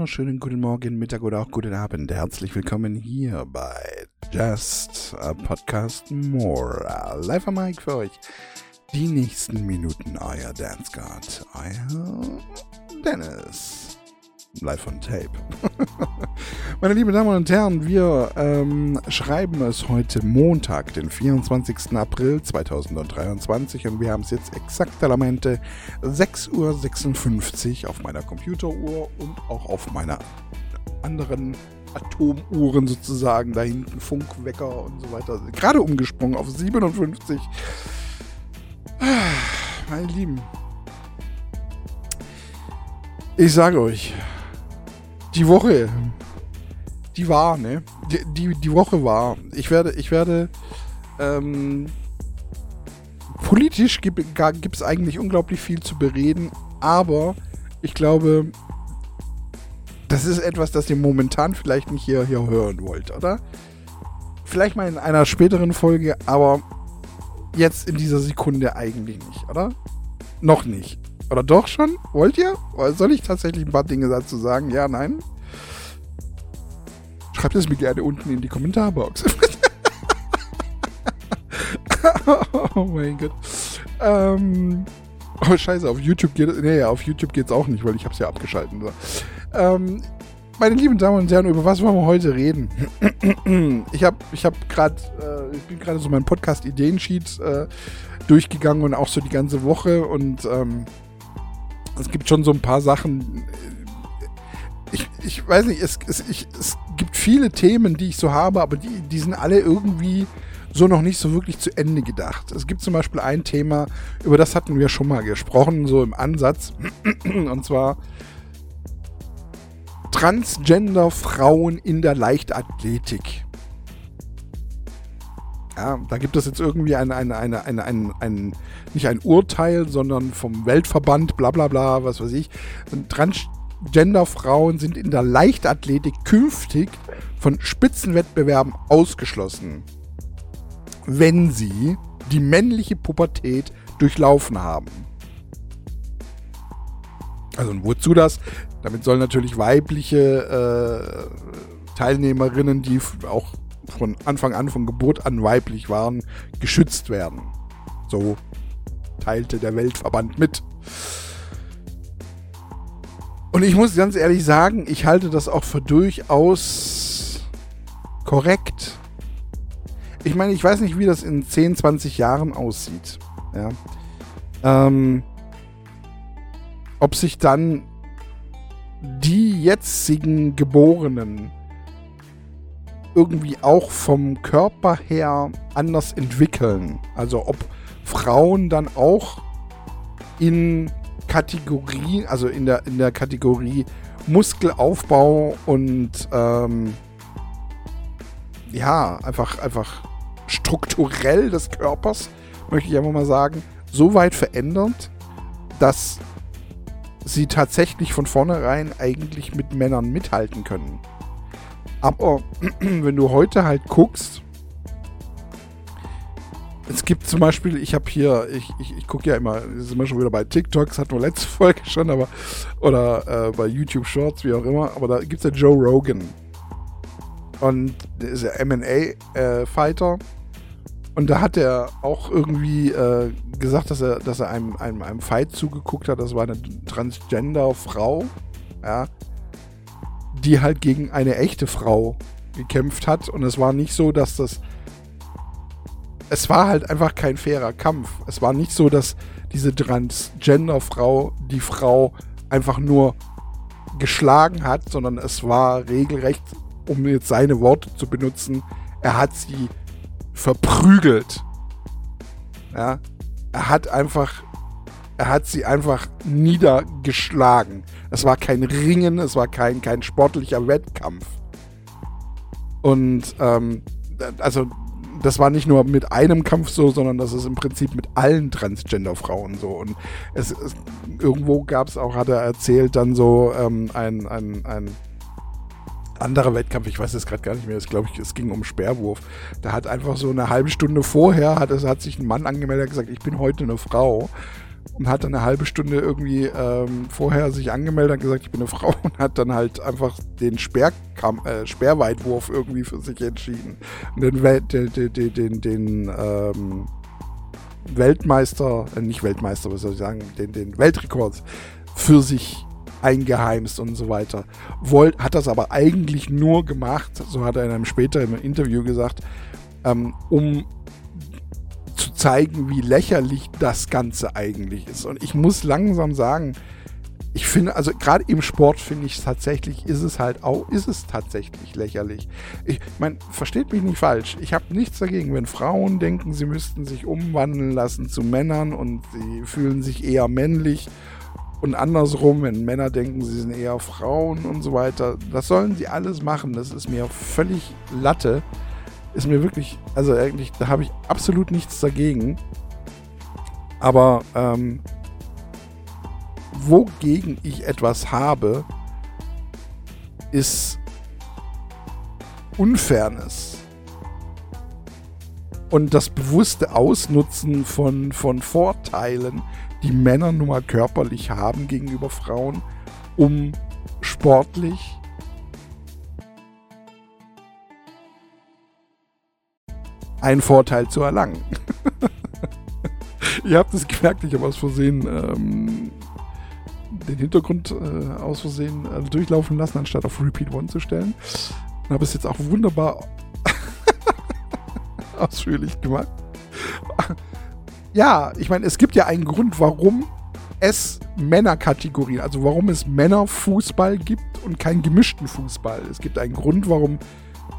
wunderschönen guten Morgen, Mittag oder auch guten Abend. Herzlich willkommen hier bei Just a Podcast More. Live am Mic für euch. Die nächsten Minuten, euer Dance God, euer Dennis live on tape. Meine lieben Damen und Herren, wir ähm, schreiben es heute Montag, den 24. April 2023 und wir haben es jetzt exakt Elemente 6.56 Uhr auf meiner Computeruhr und auch auf meiner anderen Atomuhren sozusagen, da hinten Funkwecker und so weiter. Gerade umgesprungen auf 57. Meine Lieben, ich sage euch, die Woche, die war, ne? Die, die, die Woche war. Ich werde, ich werde, ähm, politisch gibt es eigentlich unglaublich viel zu bereden, aber ich glaube, das ist etwas, das ihr momentan vielleicht nicht hier, hier hören wollt, oder? Vielleicht mal in einer späteren Folge, aber jetzt in dieser Sekunde eigentlich nicht, oder? Noch nicht. Oder doch schon? Wollt ihr? Oder soll ich tatsächlich ein paar Dinge dazu sagen? Ja, nein? Schreibt es mir gerne unten in die Kommentarbox. oh mein Gott. Ähm, oh scheiße, auf YouTube geht es. Nee, auf YouTube geht es auch nicht, weil ich habe es ja abgeschaltet. So. Ähm, meine lieben Damen und Herren, über was wollen wir heute reden? ich habe ich hab gerade, äh, ich bin gerade so mein Podcast-Ideensheet äh, durchgegangen und auch so die ganze Woche und ähm, es gibt schon so ein paar Sachen. Ich, ich weiß nicht, es, es, ich, es gibt viele Themen, die ich so habe, aber die, die sind alle irgendwie so noch nicht so wirklich zu Ende gedacht. Es gibt zum Beispiel ein Thema, über das hatten wir schon mal gesprochen, so im Ansatz. Und zwar Transgender-Frauen in der Leichtathletik. Ja, da gibt es jetzt irgendwie ein, ein, ein, ein, ein, ein, nicht ein Urteil, sondern vom Weltverband, bla bla bla, was weiß ich. Transgender-Frauen sind in der Leichtathletik künftig von Spitzenwettbewerben ausgeschlossen, wenn sie die männliche Pubertät durchlaufen haben. Also wozu das? Damit sollen natürlich weibliche äh, Teilnehmerinnen, die auch von Anfang an, von Geburt an weiblich waren, geschützt werden. So teilte der Weltverband mit. Und ich muss ganz ehrlich sagen, ich halte das auch für durchaus korrekt. Ich meine, ich weiß nicht, wie das in 10, 20 Jahren aussieht. Ja. Ähm, ob sich dann die jetzigen Geborenen irgendwie auch vom Körper her anders entwickeln. Also ob Frauen dann auch in Kategorien, also in der, in der Kategorie Muskelaufbau und ähm, ja, einfach, einfach strukturell des Körpers, möchte ich einfach mal sagen, so weit verändert, dass sie tatsächlich von vornherein eigentlich mit Männern mithalten können. Aber wenn du heute halt guckst, es gibt zum Beispiel, ich habe hier, ich, ich, ich gucke ja immer, ist immer schon wieder bei TikTok, das hatten wir letzte Folge schon, aber, oder äh, bei YouTube Shorts, wie auch immer, aber da gibt es ja Joe Rogan. Und der ist ja MMA-Fighter. Äh, und da hat er auch irgendwie äh, gesagt, dass er, dass er einem, einem, einem Fight zugeguckt hat. Das war eine Transgender-Frau. Ja die halt gegen eine echte Frau gekämpft hat. Und es war nicht so, dass das. Es war halt einfach kein fairer Kampf. Es war nicht so, dass diese Transgender-Frau die Frau einfach nur geschlagen hat, sondern es war regelrecht, um jetzt seine Worte zu benutzen, er hat sie verprügelt. Ja, er hat einfach er hat sie einfach niedergeschlagen. Es war kein Ringen, es war kein, kein sportlicher Wettkampf. Und ähm, also das war nicht nur mit einem Kampf so, sondern das ist im Prinzip mit allen Transgender-Frauen so. Und es, es irgendwo gab es auch, hat er erzählt, dann so ähm, ein, ein, ein anderer Wettkampf, ich weiß es gerade gar nicht mehr, glaube ich, es ging um Speerwurf. Da hat einfach so eine halbe Stunde vorher, hat, es, hat sich ein Mann angemeldet und gesagt, ich bin heute eine Frau. Und hat dann eine halbe Stunde irgendwie ähm, vorher sich angemeldet und gesagt, ich bin eine Frau und hat dann halt einfach den Speerkam äh, Speerweitwurf irgendwie für sich entschieden. Und den, Wel den, den, den, den ähm, Weltmeister, äh, nicht Weltmeister, was soll ich sagen, den, den Weltrekord für sich eingeheimst und so weiter. Wollt, hat das aber eigentlich nur gemacht, so hat er in einem späteren Interview gesagt, ähm, um zeigen, wie lächerlich das Ganze eigentlich ist. Und ich muss langsam sagen, ich finde, also gerade im Sport finde ich tatsächlich, ist es halt auch, ist es tatsächlich lächerlich. Ich meine, versteht mich nicht falsch. Ich habe nichts dagegen, wenn Frauen denken, sie müssten sich umwandeln lassen zu Männern und sie fühlen sich eher männlich und andersrum, wenn Männer denken, sie sind eher Frauen und so weiter. Das sollen sie alles machen. Das ist mir völlig Latte. Ist mir wirklich, also eigentlich, da habe ich absolut nichts dagegen. Aber ähm, wogegen ich etwas habe, ist Unfairness. Und das bewusste Ausnutzen von, von Vorteilen, die Männer nun mal körperlich haben gegenüber Frauen, um sportlich einen Vorteil zu erlangen. Ihr habt es gemerkt, ich habe aus Versehen ähm, den Hintergrund äh, aus Versehen äh, durchlaufen lassen, anstatt auf Repeat One zu stellen. Und habe es jetzt auch wunderbar ausführlich gemacht. ja, ich meine, es gibt ja einen Grund, warum es Männerkategorien, also warum es Männerfußball gibt und keinen gemischten Fußball. Es gibt einen Grund, warum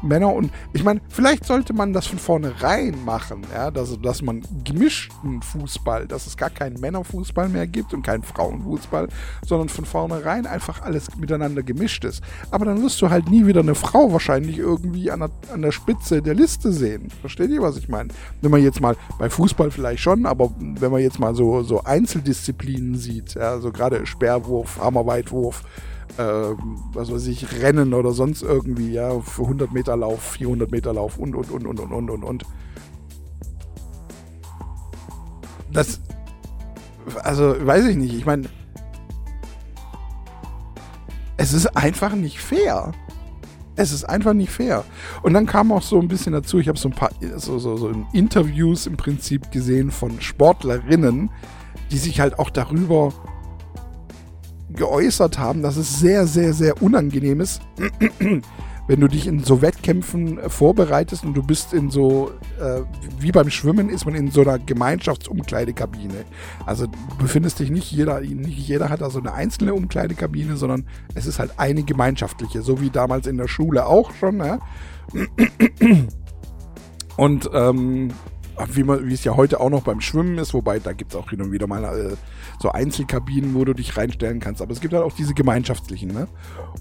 Männer und ich meine, vielleicht sollte man das von vornherein machen, ja, dass, dass man gemischten Fußball, dass es gar keinen Männerfußball mehr gibt und keinen Frauenfußball, sondern von vornherein einfach alles miteinander gemischt ist. Aber dann wirst du halt nie wieder eine Frau wahrscheinlich irgendwie an der, an der Spitze der Liste sehen. Versteht ihr, was ich meine? Wenn man jetzt mal bei Fußball vielleicht schon, aber wenn man jetzt mal so, so Einzeldisziplinen sieht, ja, so gerade Sperrwurf, Hammerweitwurf, äh, was weiß ich, Rennen oder sonst irgendwie, ja, für 100 Meter Lauf, 400 Meter Lauf und, und, und, und, und, und, und, und. Das, also, weiß ich nicht, ich meine, es ist einfach nicht fair. Es ist einfach nicht fair. Und dann kam auch so ein bisschen dazu, ich habe so ein paar so, so, so Interviews im Prinzip gesehen von Sportlerinnen, die sich halt auch darüber geäußert haben, dass es sehr, sehr, sehr unangenehm ist, wenn du dich in so Wettkämpfen äh, vorbereitest und du bist in so, äh, wie beim Schwimmen, ist man in so einer Gemeinschaftsumkleidekabine. Also du befindest dich nicht jeder, nicht jeder hat also eine einzelne Umkleidekabine, sondern es ist halt eine gemeinschaftliche, so wie damals in der Schule auch schon. Ja? Und ähm, wie, man, wie es ja heute auch noch beim Schwimmen ist, wobei da gibt es auch hin und wieder mal äh, so Einzelkabinen, wo du dich reinstellen kannst. Aber es gibt halt auch diese gemeinschaftlichen. Ne?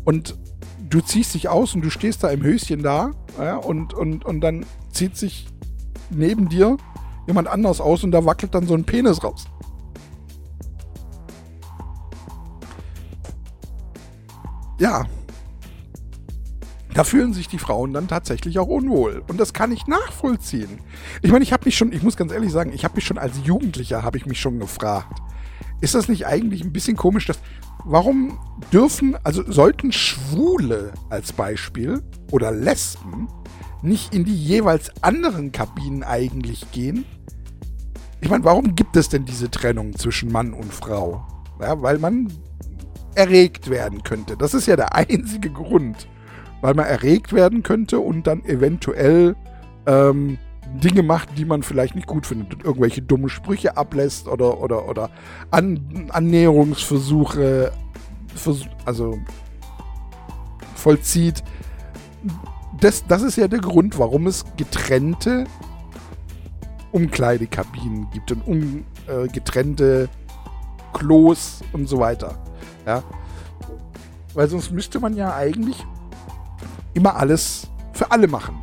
Und du ziehst dich aus und du stehst da im Höschen da ja, und, und, und dann zieht sich neben dir jemand anders aus und da wackelt dann so ein Penis raus. Ja, da fühlen sich die Frauen dann tatsächlich auch unwohl. Und das kann ich nachvollziehen. Ich meine, ich habe mich schon, ich muss ganz ehrlich sagen, ich habe mich schon als Jugendlicher, habe ich mich schon gefragt, ist das nicht eigentlich ein bisschen komisch, dass, warum dürfen, also sollten Schwule als Beispiel oder Lesben nicht in die jeweils anderen Kabinen eigentlich gehen? Ich meine, warum gibt es denn diese Trennung zwischen Mann und Frau? Ja, weil man erregt werden könnte. Das ist ja der einzige Grund weil man erregt werden könnte und dann eventuell ähm, Dinge macht, die man vielleicht nicht gut findet. Irgendwelche dumme Sprüche ablässt oder, oder, oder An Annäherungsversuche vers also vollzieht. Das, das ist ja der Grund, warum es getrennte Umkleidekabinen gibt und um, äh, getrennte Klos und so weiter. Ja. Weil sonst müsste man ja eigentlich immer alles für alle machen.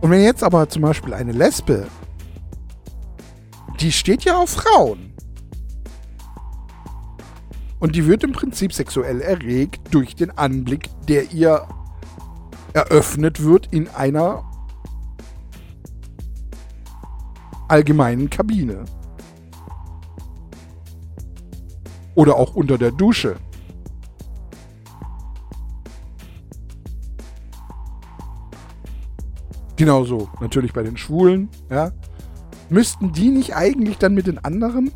Und wenn jetzt aber zum Beispiel eine Lesbe, die steht ja auf Frauen. Und die wird im Prinzip sexuell erregt durch den Anblick, der ihr eröffnet wird in einer allgemeinen Kabine. Oder auch unter der Dusche. Genauso natürlich bei den Schwulen, ja. Müssten die nicht eigentlich dann mit den anderen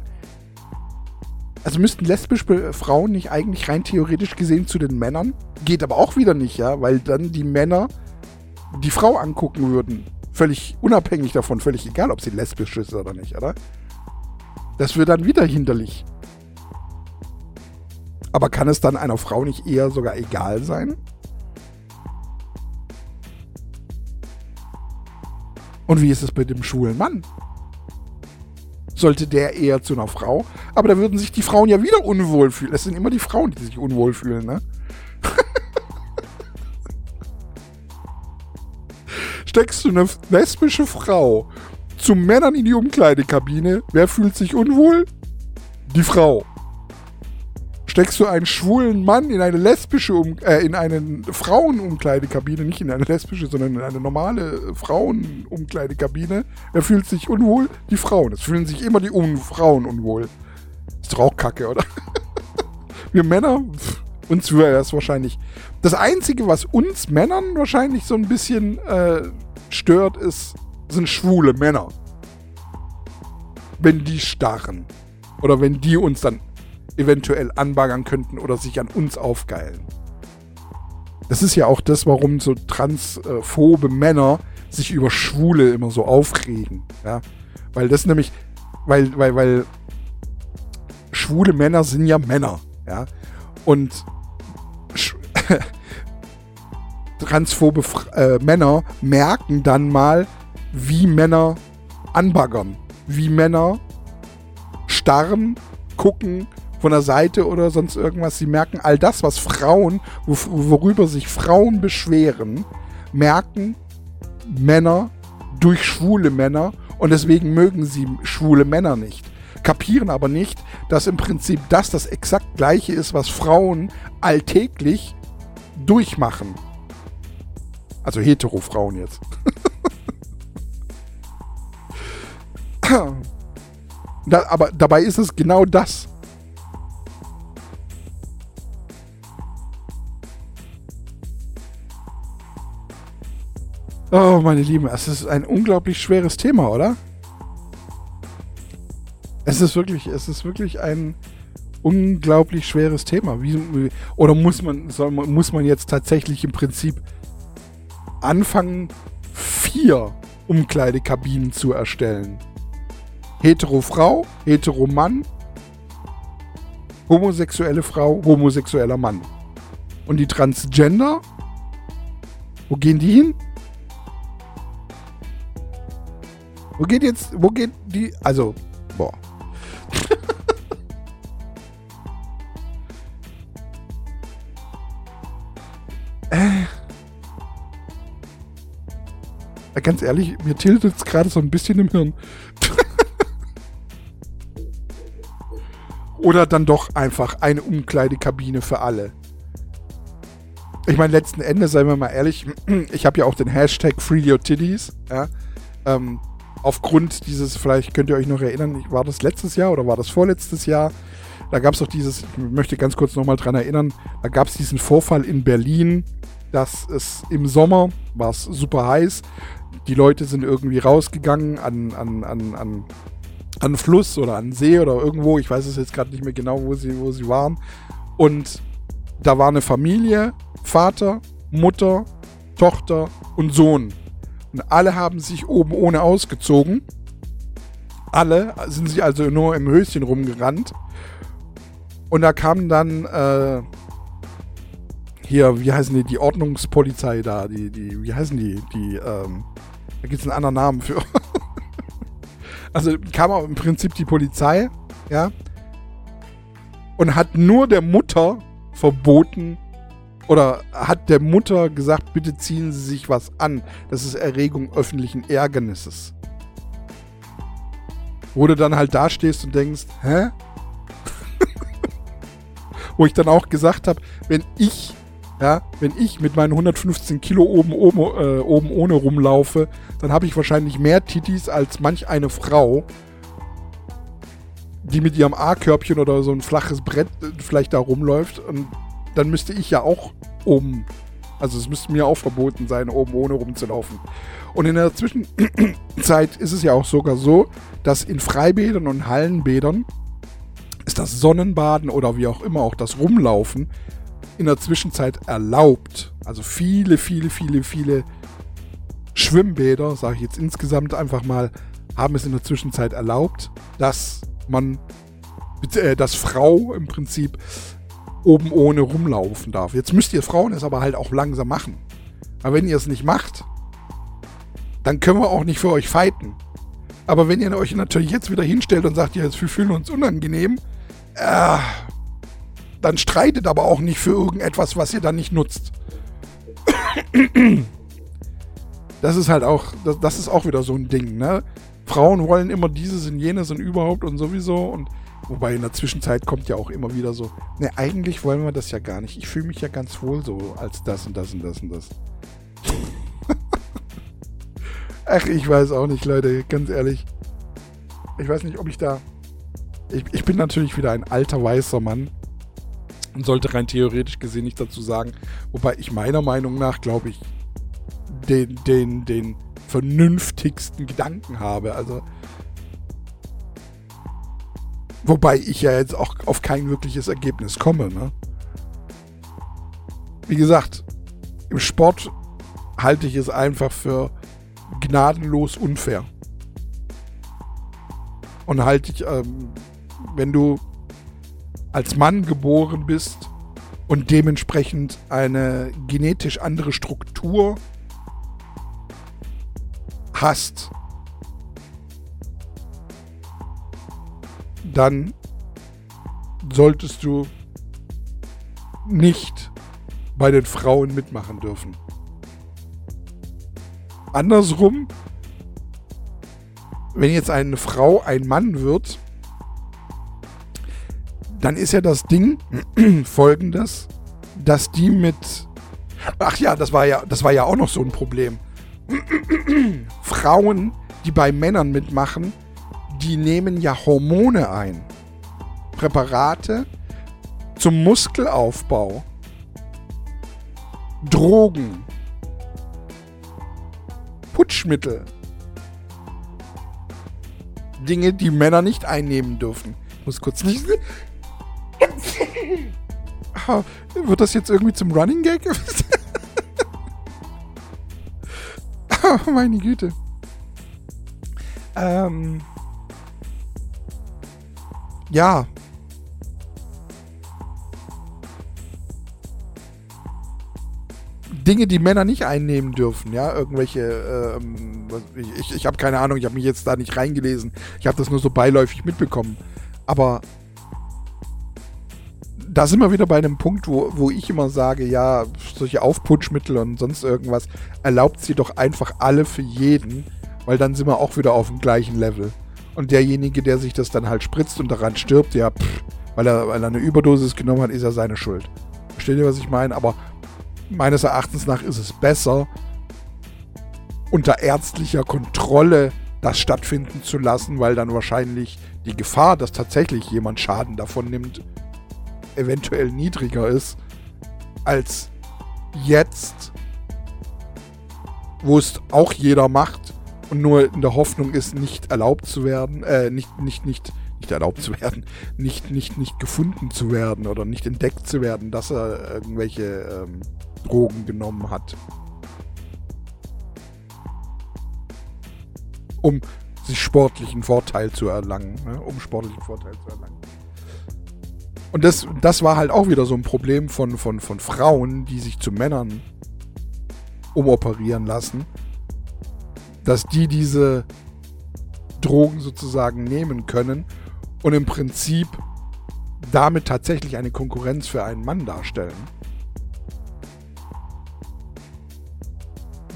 also müssten lesbische Frauen nicht eigentlich rein theoretisch gesehen zu den Männern? Geht aber auch wieder nicht, ja, weil dann die Männer die Frau angucken würden. Völlig unabhängig davon, völlig egal, ob sie lesbisch ist oder nicht, oder? Das wird dann wieder hinderlich. Aber kann es dann einer Frau nicht eher sogar egal sein? Und wie ist es mit dem schwulen Mann? sollte der eher zu einer Frau. Aber da würden sich die Frauen ja wieder unwohl fühlen. Es sind immer die Frauen, die sich unwohl fühlen, ne? Steckst du eine lesbische Frau zu Männern in die Umkleidekabine, wer fühlt sich unwohl? Die Frau steckst du einen schwulen Mann in eine lesbische, um äh, in eine Frauenumkleidekabine, nicht in eine lesbische, sondern in eine normale Frauenumkleidekabine, er fühlt sich unwohl? Die Frauen. Es fühlen sich immer die um Frauen unwohl. Ist doch auch kacke, oder? Wir Männer, pff, uns wäre das wahrscheinlich. Das Einzige, was uns Männern wahrscheinlich so ein bisschen äh, stört, ist, sind schwule Männer. Wenn die starren. Oder wenn die uns dann eventuell anbaggern könnten oder sich an uns aufgeilen. Das ist ja auch das, warum so transphobe Männer sich über Schwule immer so aufregen. Ja? Weil das nämlich, weil, weil, weil schwule Männer sind ja Männer. Ja? Und transphobe äh, Männer merken dann mal, wie Männer anbaggern. Wie Männer starren, gucken, von der Seite oder sonst irgendwas. Sie merken all das, was Frauen, worüber sich Frauen beschweren, merken Männer durch schwule Männer und deswegen mögen sie schwule Männer nicht. Kapieren aber nicht, dass im Prinzip das das exakt gleiche ist, was Frauen alltäglich durchmachen. Also hetero-Frauen jetzt. da, aber dabei ist es genau das. Oh, meine Lieben, es ist ein unglaublich schweres Thema, oder? Es ist wirklich, es ist wirklich ein unglaublich schweres Thema. Wie, oder muss man, soll, muss man jetzt tatsächlich im Prinzip anfangen, vier Umkleidekabinen zu erstellen? Hetero Frau, hetero Mann, homosexuelle Frau, homosexueller Mann. Und die Transgender, wo gehen die hin? Wo geht jetzt, wo geht die, also, boah. äh. Ganz ehrlich, mir tiltet es gerade so ein bisschen im Hirn. Oder dann doch einfach eine Umkleidekabine für alle. Ich meine, letzten Endes, seien wir mal ehrlich, ich habe ja auch den Hashtag Free Your Titties. Ja? Ähm, aufgrund dieses, vielleicht könnt ihr euch noch erinnern, war das letztes Jahr oder war das vorletztes Jahr? Da gab es doch dieses, ich möchte ganz kurz nochmal dran erinnern, da gab es diesen Vorfall in Berlin, dass es im Sommer war es super heiß. Die Leute sind irgendwie rausgegangen an, an, an, an, an Fluss oder an See oder irgendwo. Ich weiß es jetzt gerade nicht mehr genau, wo sie, wo sie waren. Und da war eine Familie, Vater, Mutter, Tochter und Sohn. Und alle haben sich oben ohne ausgezogen. Alle sind sie also nur im Höschen rumgerannt. Und da kam dann äh, hier, wie heißen die, die Ordnungspolizei da, die, die, wie heißen die, die, ähm, da gibt es einen anderen Namen für. also kam auch im Prinzip die Polizei, ja, und hat nur der Mutter verboten, oder hat der Mutter gesagt, bitte ziehen Sie sich was an. Das ist Erregung öffentlichen Ärgernisses. Wo du dann halt da stehst und denkst, hä? Wo ich dann auch gesagt habe, wenn ich Ja, wenn ich mit meinen 115 Kilo oben, oben, äh, oben ohne rumlaufe, dann habe ich wahrscheinlich mehr Titis als manch eine Frau, die mit ihrem A-Körbchen oder so ein flaches Brett äh, vielleicht da rumläuft. Und dann müsste ich ja auch oben, also es müsste mir auch verboten sein, oben ohne rumzulaufen. Und in der Zwischenzeit ist es ja auch sogar so, dass in Freibädern und Hallenbädern ist das Sonnenbaden oder wie auch immer auch das Rumlaufen in der Zwischenzeit erlaubt. Also viele, viele, viele, viele Schwimmbäder, sage ich jetzt insgesamt einfach mal, haben es in der Zwischenzeit erlaubt, dass man, äh, dass Frau im Prinzip oben ohne rumlaufen darf. Jetzt müsst ihr Frauen es aber halt auch langsam machen. Aber wenn ihr es nicht macht, dann können wir auch nicht für euch fighten. Aber wenn ihr euch natürlich jetzt wieder hinstellt und sagt, ja, wir fühlen uns unangenehm, äh, dann streitet aber auch nicht für irgendetwas, was ihr dann nicht nutzt. Das ist halt auch, das, das ist auch wieder so ein Ding, ne? Frauen wollen immer dieses und jenes und überhaupt und sowieso und wobei in der Zwischenzeit kommt ja auch immer wieder so, ne, eigentlich wollen wir das ja gar nicht. Ich fühle mich ja ganz wohl so als das und das und das und das. Ach, ich weiß auch nicht, Leute, ganz ehrlich. Ich weiß nicht, ob ich da. Ich, ich bin natürlich wieder ein alter weißer Mann und sollte rein theoretisch gesehen nichts dazu sagen. Wobei ich meiner Meinung nach, glaube ich, den, den, den vernünftigsten Gedanken habe. Also. Wobei ich ja jetzt auch auf kein wirkliches Ergebnis komme, ne? Wie gesagt, im Sport halte ich es einfach für gnadenlos unfair. Und halte ich, ähm, wenn du als Mann geboren bist und dementsprechend eine genetisch andere Struktur hast, dann solltest du nicht bei den Frauen mitmachen dürfen. Andersrum, wenn jetzt eine Frau ein Mann wird, dann ist ja das Ding folgendes, dass die mit Ach ja, das war ja, das war ja auch noch so ein Problem. Frauen, die bei Männern mitmachen, die nehmen ja Hormone ein. Präparate zum Muskelaufbau. Drogen. Putschmittel. Dinge, die Männer nicht einnehmen dürfen. Ich muss kurz nicht. Wird das jetzt irgendwie zum Running Gag? oh, meine Güte. Ähm. Ja. Dinge, die Männer nicht einnehmen dürfen, ja, irgendwelche, ähm, ich, ich habe keine Ahnung, ich habe mich jetzt da nicht reingelesen, ich habe das nur so beiläufig mitbekommen, aber da sind wir wieder bei einem Punkt, wo, wo ich immer sage, ja, solche Aufputschmittel und sonst irgendwas, erlaubt sie doch einfach alle für jeden, weil dann sind wir auch wieder auf dem gleichen Level. Und derjenige, der sich das dann halt spritzt und daran stirbt, ja, pff, weil, er, weil er eine Überdosis genommen hat, ist ja seine Schuld. Versteht ihr, was ich meine? Aber meines Erachtens nach ist es besser, unter ärztlicher Kontrolle das stattfinden zu lassen, weil dann wahrscheinlich die Gefahr, dass tatsächlich jemand Schaden davon nimmt, eventuell niedriger ist als jetzt, wo es auch jeder macht und nur in der Hoffnung ist, nicht erlaubt zu werden, äh, nicht, nicht, nicht, nicht erlaubt zu werden, nicht, nicht, nicht gefunden zu werden oder nicht entdeckt zu werden, dass er irgendwelche ähm, Drogen genommen hat. Um sich sportlichen Vorteil zu erlangen, ne? um sportlichen Vorteil zu erlangen. Und das, das war halt auch wieder so ein Problem von, von, von Frauen, die sich zu Männern umoperieren lassen, dass die diese Drogen sozusagen nehmen können und im Prinzip damit tatsächlich eine Konkurrenz für einen Mann darstellen.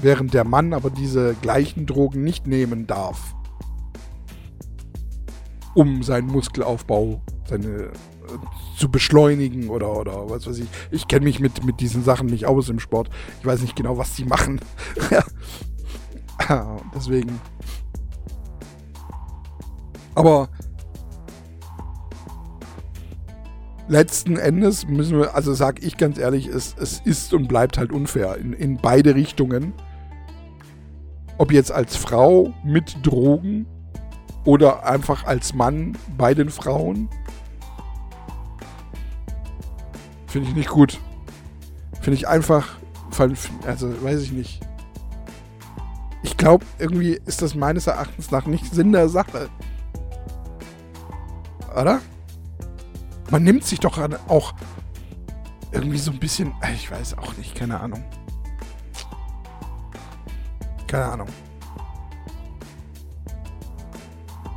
Während der Mann aber diese gleichen Drogen nicht nehmen darf, um seinen Muskelaufbau, seine zu beschleunigen oder, oder was weiß ich. Ich kenne mich mit, mit diesen Sachen nicht aus im Sport. Ich weiß nicht genau, was die machen. Deswegen. Aber letzten Endes müssen wir, also sage ich ganz ehrlich, es, es ist und bleibt halt unfair in, in beide Richtungen. Ob jetzt als Frau mit Drogen oder einfach als Mann bei den Frauen. Finde ich nicht gut. Finde ich einfach, also weiß ich nicht. Ich glaube, irgendwie ist das meines Erachtens nach nicht Sinn der Sache. Oder? Man nimmt sich doch auch irgendwie so ein bisschen, ich weiß auch nicht, keine Ahnung. Keine Ahnung.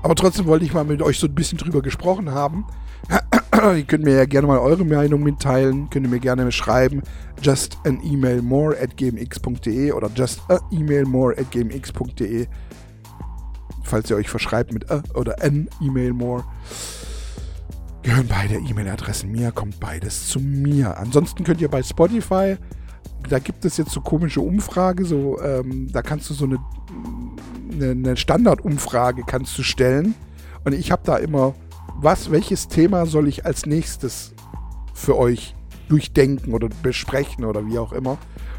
Aber trotzdem wollte ich mal mit euch so ein bisschen drüber gesprochen haben. ihr könnt mir ja gerne mal eure Meinung mitteilen. Könnt ihr mir gerne schreiben. Just an email more at gmx.de oder just a email more at gmx.de. Falls ihr euch verschreibt mit a oder an email more. Gehören beide E-Mail-Adressen mir, kommt beides zu mir. Ansonsten könnt ihr bei Spotify da gibt es jetzt so komische Umfrage, so, ähm, da kannst du so eine, eine, eine Standardumfrage kannst du stellen. Und ich habe da immer, was, welches Thema soll ich als nächstes für euch durchdenken oder besprechen oder wie auch immer.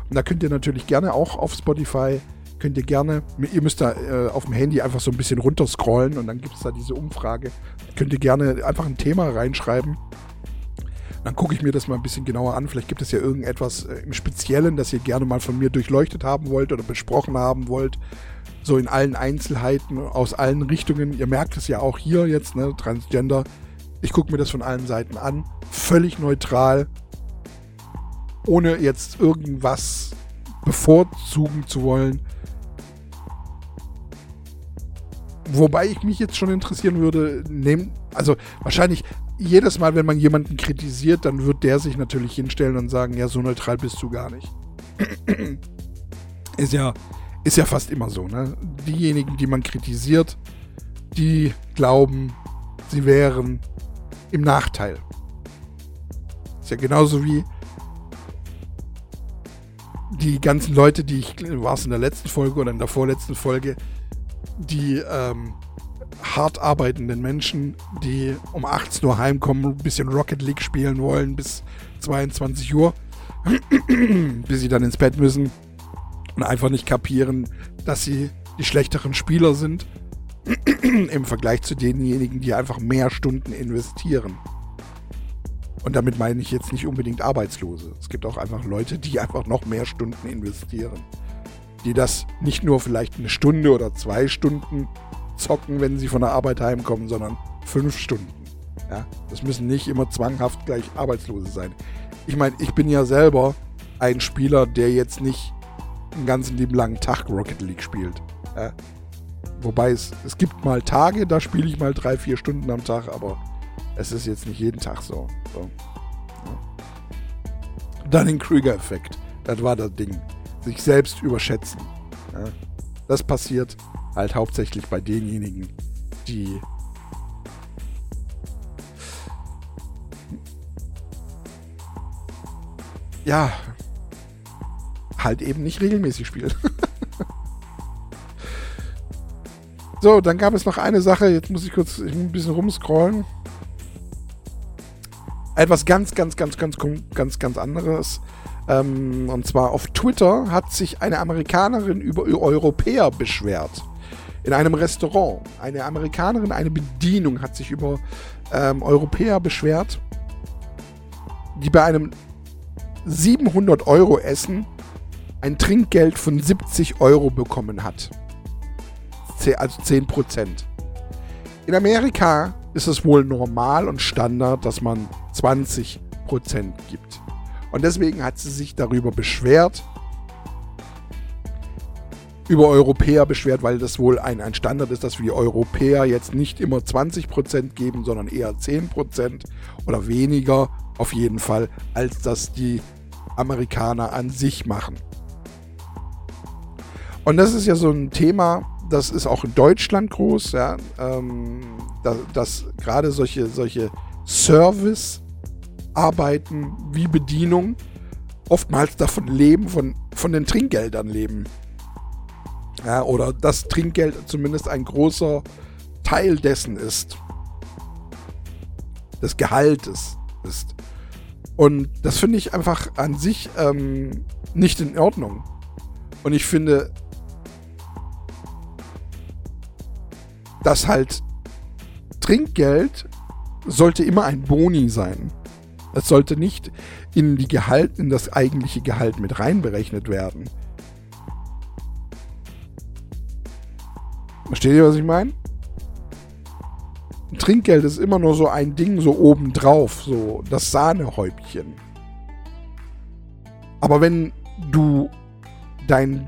Und da könnt ihr natürlich gerne auch auf Spotify, könnt ihr gerne, ihr müsst da äh, auf dem Handy einfach so ein bisschen runterscrollen und dann gibt es da diese Umfrage. Könnt ihr gerne einfach ein Thema reinschreiben dann gucke ich mir das mal ein bisschen genauer an. Vielleicht gibt es ja irgendetwas äh, im Speziellen, das ihr gerne mal von mir durchleuchtet haben wollt oder besprochen haben wollt. So in allen Einzelheiten, aus allen Richtungen. Ihr merkt es ja auch hier jetzt, ne, Transgender. Ich gucke mir das von allen Seiten an. Völlig neutral. Ohne jetzt irgendwas bevorzugen zu wollen. Wobei ich mich jetzt schon interessieren würde, nehm, also wahrscheinlich jedes Mal, wenn man jemanden kritisiert, dann wird der sich natürlich hinstellen und sagen, ja, so neutral bist du gar nicht. ist ja, ist ja fast immer so, ne? Diejenigen, die man kritisiert, die glauben, sie wären im Nachteil. Ist ja genauso wie die ganzen Leute, die ich, war es in der letzten Folge oder in der vorletzten Folge, die ähm, hart arbeitenden Menschen, die um 18 Uhr heimkommen, ein bisschen Rocket League spielen wollen bis 22 Uhr, bis sie dann ins Bett müssen und einfach nicht kapieren, dass sie die schlechteren Spieler sind im Vergleich zu denjenigen, die einfach mehr Stunden investieren. Und damit meine ich jetzt nicht unbedingt Arbeitslose. Es gibt auch einfach Leute, die einfach noch mehr Stunden investieren. Die das nicht nur vielleicht eine Stunde oder zwei Stunden zocken, wenn sie von der Arbeit heimkommen, sondern fünf Stunden. Ja, das müssen nicht immer zwanghaft gleich Arbeitslose sein. Ich meine, ich bin ja selber ein Spieler, der jetzt nicht einen ganzen lieben langen Tag Rocket League spielt. Ja? Wobei es, es gibt mal Tage, da spiele ich mal drei, vier Stunden am Tag, aber es ist jetzt nicht jeden Tag so. so. Ja. Dunning-Krüger-Effekt. Das war das Ding. Sich selbst überschätzen. Ja? Das passiert halt hauptsächlich bei denjenigen, die ja halt eben nicht regelmäßig spielen. so, dann gab es noch eine Sache, jetzt muss ich kurz ein bisschen rumscrollen. Etwas ganz, ganz, ganz, ganz, ganz, ganz anderes. Ähm, und zwar auf Twitter hat sich eine Amerikanerin über Europäer beschwert in einem Restaurant. Eine Amerikanerin, eine Bedienung hat sich über ähm, Europäer beschwert, die bei einem 700 Euro Essen ein Trinkgeld von 70 Euro bekommen hat. Also 10 Prozent. In Amerika ist es wohl normal und Standard, dass man 20 Prozent gibt. Und deswegen hat sie sich darüber beschwert, über Europäer beschwert, weil das wohl ein, ein Standard ist, dass wir Europäer jetzt nicht immer 20% geben, sondern eher 10% oder weniger auf jeden Fall, als das die Amerikaner an sich machen. Und das ist ja so ein Thema, das ist auch in Deutschland groß, ja, ähm, dass, dass gerade solche, solche Service arbeiten wie Bedienung, oftmals davon leben, von, von den Trinkgeldern leben. Ja, oder das Trinkgeld zumindest ein großer Teil dessen ist. Des Gehaltes ist. Und das finde ich einfach an sich ähm, nicht in Ordnung. Und ich finde, dass halt Trinkgeld sollte immer ein Boni sein. Es sollte nicht in die Gehalt, in das eigentliche Gehalt mit reinberechnet werden. Versteht ihr, was ich meine? Trinkgeld ist immer nur so ein Ding so obendrauf, so das Sahnehäubchen. Aber wenn du deinen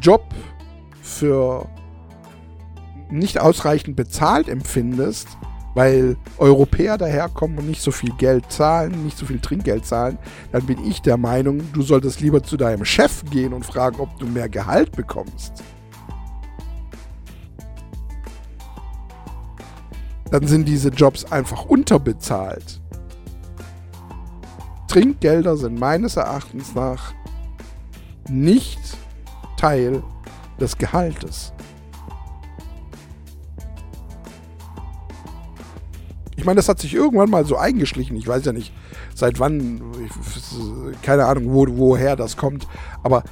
Job für nicht ausreichend bezahlt empfindest, weil Europäer daherkommen und nicht so viel Geld zahlen, nicht so viel Trinkgeld zahlen, dann bin ich der Meinung, du solltest lieber zu deinem Chef gehen und fragen, ob du mehr Gehalt bekommst. Dann sind diese Jobs einfach unterbezahlt. Trinkgelder sind meines Erachtens nach nicht Teil des Gehaltes. Ich meine, das hat sich irgendwann mal so eingeschlichen. Ich weiß ja nicht, seit wann, keine Ahnung, wo, woher das kommt. Aber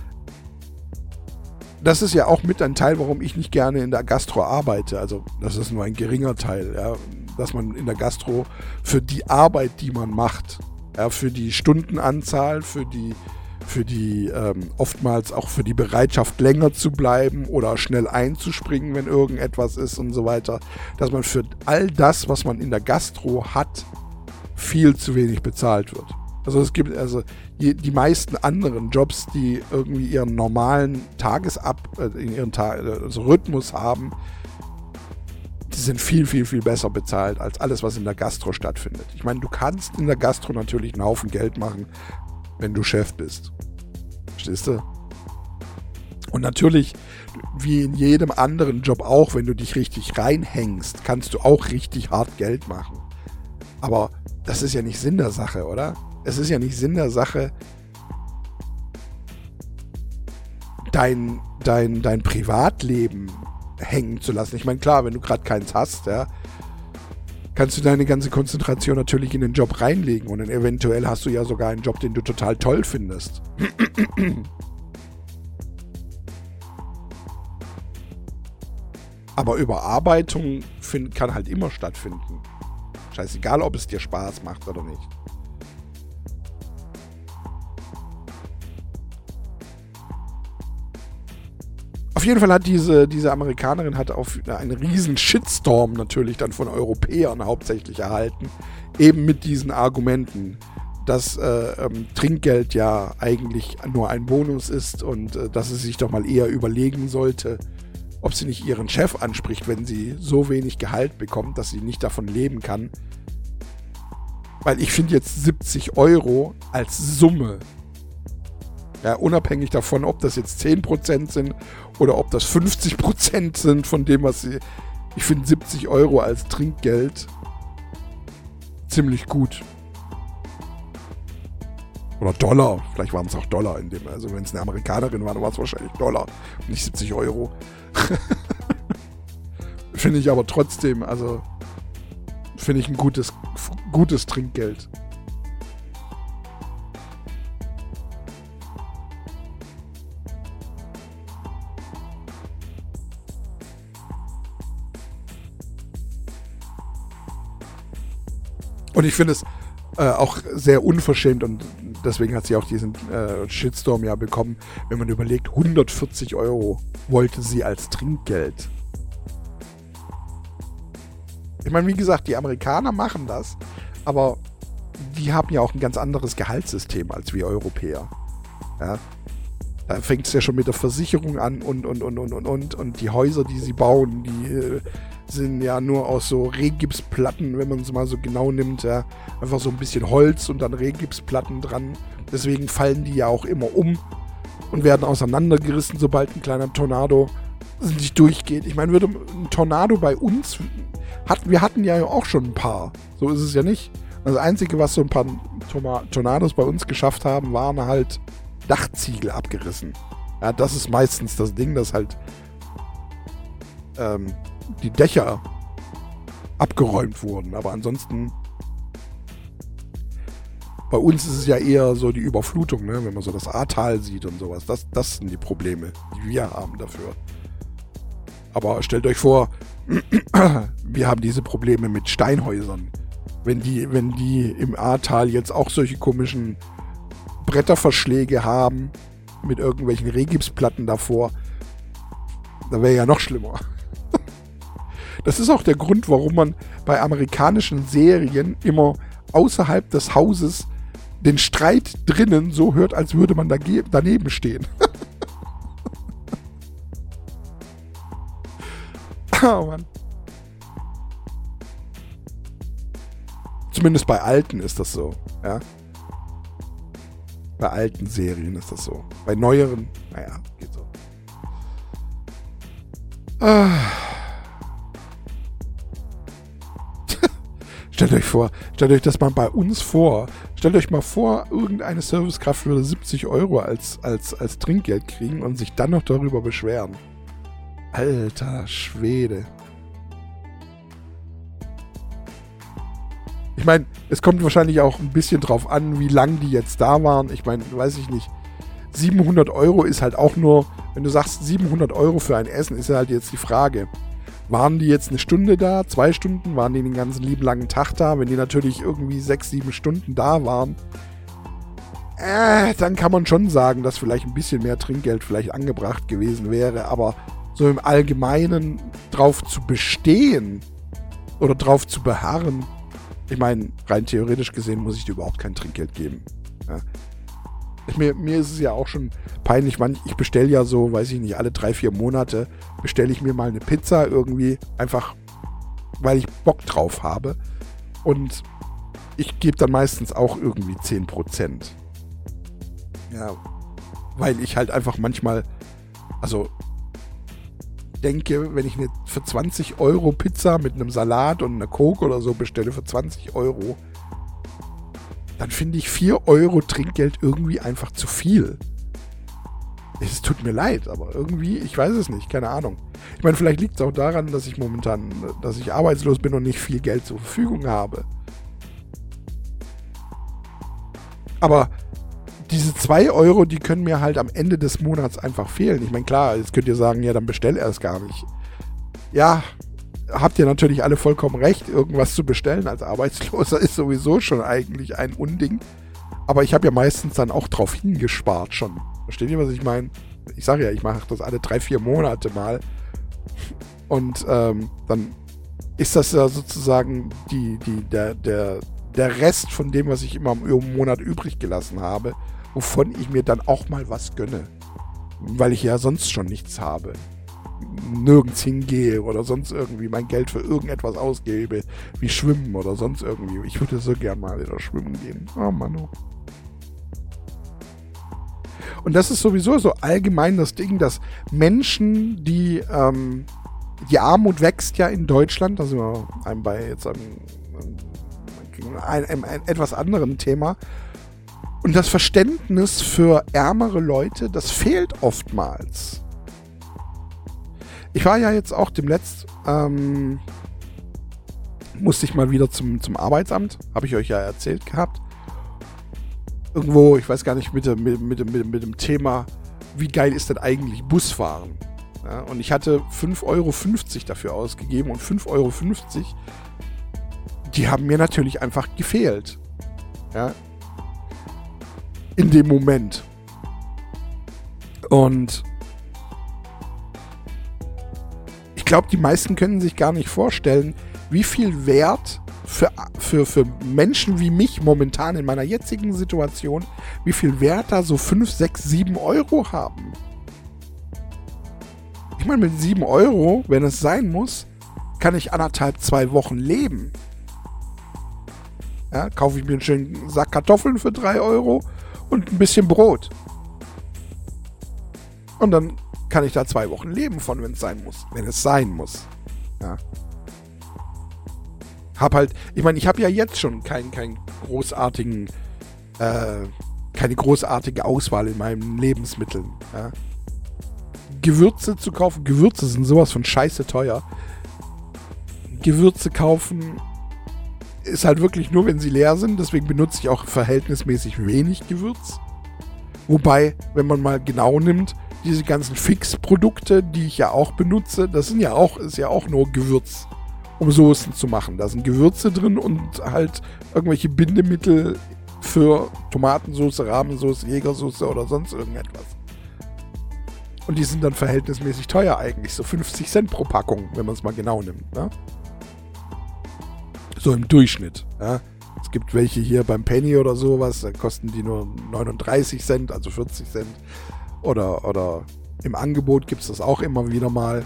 das ist ja auch mit ein Teil, warum ich nicht gerne in der Gastro arbeite. Also, das ist nur ein geringer Teil, ja, dass man in der Gastro für die Arbeit, die man macht, ja, für die Stundenanzahl, für die für die ähm, oftmals auch für die Bereitschaft länger zu bleiben oder schnell einzuspringen, wenn irgendetwas ist und so weiter, dass man für all das, was man in der Gastro hat, viel zu wenig bezahlt wird. Also es gibt also die, die meisten anderen Jobs, die irgendwie ihren normalen Tagesab, äh, in ihren Ta also Rhythmus haben, die sind viel, viel, viel besser bezahlt als alles, was in der Gastro stattfindet. Ich meine, du kannst in der Gastro natürlich einen Haufen Geld machen, wenn du Chef bist. Verstehst du? Und natürlich, wie in jedem anderen Job auch, wenn du dich richtig reinhängst, kannst du auch richtig hart Geld machen. Aber das ist ja nicht Sinn der Sache, oder? Es ist ja nicht Sinn der Sache, dein, dein, dein Privatleben hängen zu lassen. Ich meine, klar, wenn du gerade keins hast, ja, kannst du deine ganze Konzentration natürlich in den Job reinlegen und dann eventuell hast du ja sogar einen Job, den du total toll findest. Aber Überarbeitung find, kann halt immer stattfinden. Scheißegal, ob es dir Spaß macht oder nicht. Auf jeden Fall hat diese, diese Amerikanerin hat auf einen riesen Shitstorm natürlich dann von Europäern hauptsächlich erhalten. Eben mit diesen Argumenten, dass äh, ähm, Trinkgeld ja eigentlich nur ein Bonus ist und äh, dass sie sich doch mal eher überlegen sollte, ob sie nicht ihren Chef anspricht, wenn sie so wenig Gehalt bekommt, dass sie nicht davon leben kann. Weil ich finde jetzt 70 Euro als Summe ja, unabhängig davon, ob das jetzt 10% sind oder ob das 50% sind von dem, was sie. Ich finde 70 Euro als Trinkgeld ziemlich gut. Oder Dollar. Vielleicht waren es auch Dollar in dem. Also wenn es eine Amerikanerin war, dann war es wahrscheinlich Dollar. Nicht 70 Euro. finde ich aber trotzdem, also finde ich ein gutes, gutes Trinkgeld. Und ich finde es äh, auch sehr unverschämt und deswegen hat sie auch diesen äh, Shitstorm ja bekommen, wenn man überlegt, 140 Euro wollte sie als Trinkgeld. Ich meine, wie gesagt, die Amerikaner machen das, aber die haben ja auch ein ganz anderes Gehaltssystem als wir Europäer. Ja? Da fängt es ja schon mit der Versicherung an und, und, und, und, und, und. Und die Häuser, die sie bauen, die äh, sind ja nur aus so Rehgipsplatten, wenn man es mal so genau nimmt. Ja. Einfach so ein bisschen Holz und dann Rehgipsplatten dran. Deswegen fallen die ja auch immer um und werden auseinandergerissen, sobald ein kleiner Tornado sich durchgeht. Ich meine, würde ein Tornado bei uns Hat, wir hatten ja auch schon ein paar. So ist es ja nicht. Das Einzige, was so ein paar Tornados bei uns geschafft haben, waren halt Dachziegel abgerissen. Ja, das ist meistens das Ding, dass halt ähm, die Dächer abgeräumt wurden. Aber ansonsten, bei uns ist es ja eher so die Überflutung, ne? wenn man so das Ahrtal sieht und sowas. Das, das sind die Probleme, die wir haben dafür. Aber stellt euch vor, wir haben diese Probleme mit Steinhäusern. Wenn die, wenn die im Ahrtal jetzt auch solche komischen Bretterverschläge haben, mit irgendwelchen Regipsplatten davor, dann wäre ja noch schlimmer. Das ist auch der Grund, warum man bei amerikanischen Serien immer außerhalb des Hauses den Streit drinnen so hört, als würde man daneben stehen. oh Mann. Zumindest bei alten ist das so, ja. Bei alten Serien ist das so. Bei neueren, naja, geht so. Ah. Stellt euch vor, stellt euch das mal bei uns vor. Stellt euch mal vor, irgendeine Servicekraft würde 70 Euro als, als, als Trinkgeld kriegen und sich dann noch darüber beschweren. Alter Schwede. Ich meine, es kommt wahrscheinlich auch ein bisschen drauf an, wie lang die jetzt da waren. Ich meine, weiß ich nicht. 700 Euro ist halt auch nur, wenn du sagst 700 Euro für ein Essen, ist halt jetzt die Frage. Waren die jetzt eine Stunde da, zwei Stunden? Waren die den ganzen lieben langen Tag da? Wenn die natürlich irgendwie sechs, sieben Stunden da waren, äh, dann kann man schon sagen, dass vielleicht ein bisschen mehr Trinkgeld vielleicht angebracht gewesen wäre. Aber so im Allgemeinen drauf zu bestehen oder drauf zu beharren, ich meine, rein theoretisch gesehen muss ich dir überhaupt kein Trinkgeld geben. Ja. Mir, mir ist es ja auch schon peinlich, man, ich bestelle ja so, weiß ich nicht, alle drei, vier Monate bestelle ich mir mal eine Pizza irgendwie, einfach weil ich Bock drauf habe. Und ich gebe dann meistens auch irgendwie 10%. Ja, weil ich halt einfach manchmal, also denke, wenn ich eine für 20 Euro Pizza mit einem Salat und einer Coke oder so bestelle für 20 Euro, dann finde ich 4 Euro Trinkgeld irgendwie einfach zu viel. Es tut mir leid, aber irgendwie, ich weiß es nicht, keine Ahnung. Ich meine, vielleicht liegt es auch daran, dass ich momentan, dass ich arbeitslos bin und nicht viel Geld zur Verfügung habe. Aber diese 2 Euro, die können mir halt am Ende des Monats einfach fehlen. Ich meine, klar, jetzt könnt ihr sagen, ja, dann bestell er es gar nicht. Ja, habt ihr natürlich alle vollkommen recht. Irgendwas zu bestellen als Arbeitsloser ist sowieso schon eigentlich ein Unding. Aber ich habe ja meistens dann auch drauf hingespart schon. Versteht ihr, was ich meine? Ich sage ja, ich mache das alle drei, vier Monate mal. Und ähm, dann ist das ja sozusagen die, die, der, der, der Rest von dem, was ich immer im Monat übrig gelassen habe wovon ich mir dann auch mal was gönne. Weil ich ja sonst schon nichts habe. Nirgends hingehe oder sonst irgendwie mein Geld für irgendetwas ausgebe, wie Schwimmen oder sonst irgendwie. Ich würde so gern mal wieder schwimmen gehen. Oh Mann. Oh. Und das ist sowieso so allgemein das Ding, dass Menschen, die ähm, die Armut wächst ja in Deutschland, da sind wir bei jetzt einem, einem, einem, einem etwas anderen Thema, und das Verständnis für ärmere Leute, das fehlt oftmals. Ich war ja jetzt auch demnächst, ähm, musste ich mal wieder zum, zum Arbeitsamt, habe ich euch ja erzählt gehabt. Irgendwo, ich weiß gar nicht, mit, mit, mit, mit, mit dem Thema, wie geil ist denn eigentlich Busfahren? Ja, und ich hatte 5,50 Euro dafür ausgegeben und 5,50 Euro, die haben mir natürlich einfach gefehlt. Ja, in dem Moment. Und glaube, die meisten können sich gar nicht vorstellen, wie viel Wert für, für, für Menschen wie mich momentan in meiner jetzigen Situation, wie viel Wert da so 5, 6, 7 Euro haben. Ich meine, mit 7 Euro, wenn es sein muss, kann ich anderthalb, zwei Wochen leben. Ja, kaufe ich mir einen schönen Sack Kartoffeln für 3 Euro und ein bisschen Brot. Und dann kann ich da zwei Wochen leben von, wenn es sein muss. Wenn es sein muss. Ja. hab halt, ich meine, ich habe ja jetzt schon keinen keinen großartigen, äh, keine großartige Auswahl in meinen Lebensmitteln. Ja. Gewürze zu kaufen, Gewürze sind sowas von scheiße teuer. Gewürze kaufen ist halt wirklich nur, wenn sie leer sind. Deswegen benutze ich auch verhältnismäßig wenig Gewürz. Wobei, wenn man mal genau nimmt, diese ganzen Fix-Produkte, die ich ja auch benutze, das sind ja auch, ist ja auch nur Gewürz um Soßen zu machen. Da sind Gewürze drin und halt irgendwelche Bindemittel für Tomatensauce, Rahmensauce, Jägersauce oder sonst irgendetwas. Und die sind dann verhältnismäßig teuer eigentlich, so 50 Cent pro Packung, wenn man es mal genau nimmt. Ne? So im Durchschnitt. Ja? Es gibt welche hier beim Penny oder sowas, da kosten die nur 39 Cent, also 40 Cent. Oder, oder im Angebot gibt es das auch immer wieder mal.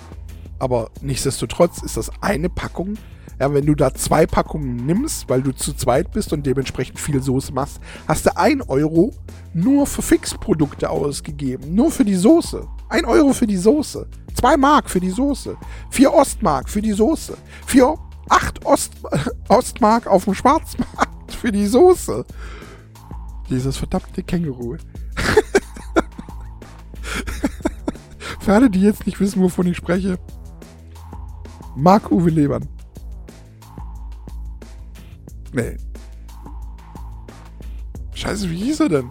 Aber nichtsdestotrotz ist das eine Packung. Ja, wenn du da zwei Packungen nimmst, weil du zu zweit bist und dementsprechend viel Soße machst, hast du ein Euro nur für Fixprodukte ausgegeben. Nur für die Soße. Ein Euro für die Soße. Zwei Mark für die Soße. Vier Ostmark für die Soße. Vier, acht Ost, Ostmark auf dem Schwarzmarkt für die Soße. Dieses verdammte Känguru. für alle, die jetzt nicht wissen, wovon ich spreche, Marc-Uwe Lebern. Nee. Scheiße, wie hieß er denn?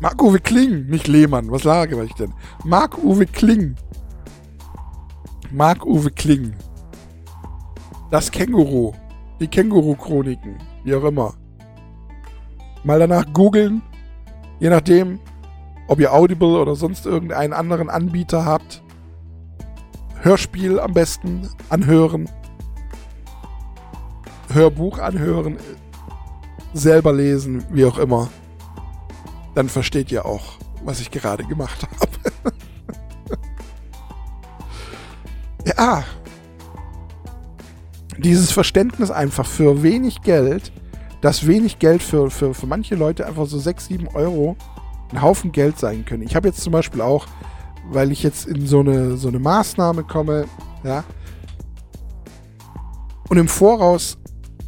Marc-Uwe Kling, nicht Lehmann. Was lage ich denn? Marc-Uwe Kling. Marc-Uwe Kling. Das Känguru. Die Känguru-Chroniken. Wie auch immer. Mal danach googeln. Je nachdem, ob ihr Audible oder sonst irgendeinen anderen Anbieter habt. Hörspiel am besten anhören. Hörbuch anhören. Selber lesen, wie auch immer. Dann versteht ihr auch, was ich gerade gemacht habe. ja. Dieses Verständnis einfach für wenig Geld, dass wenig Geld für, für, für manche Leute einfach so 6, 7 Euro ein Haufen Geld sein können. Ich habe jetzt zum Beispiel auch, weil ich jetzt in so eine, so eine Maßnahme komme, ja, und im Voraus,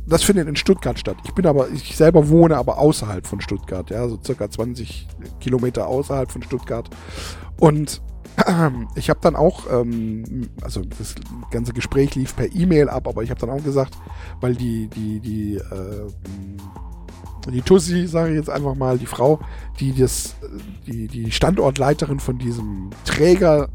das findet in Stuttgart statt. Ich bin aber, ich selber wohne aber außerhalb von Stuttgart, ja, so circa 20 Kilometer außerhalb von Stuttgart. Und ich habe dann auch, ähm, also das ganze Gespräch lief per E-Mail ab, aber ich habe dann auch gesagt, weil die, die, die, äh, die Tussi, sage ich jetzt einfach mal, die Frau, die das, die, die Standortleiterin von diesem Träger,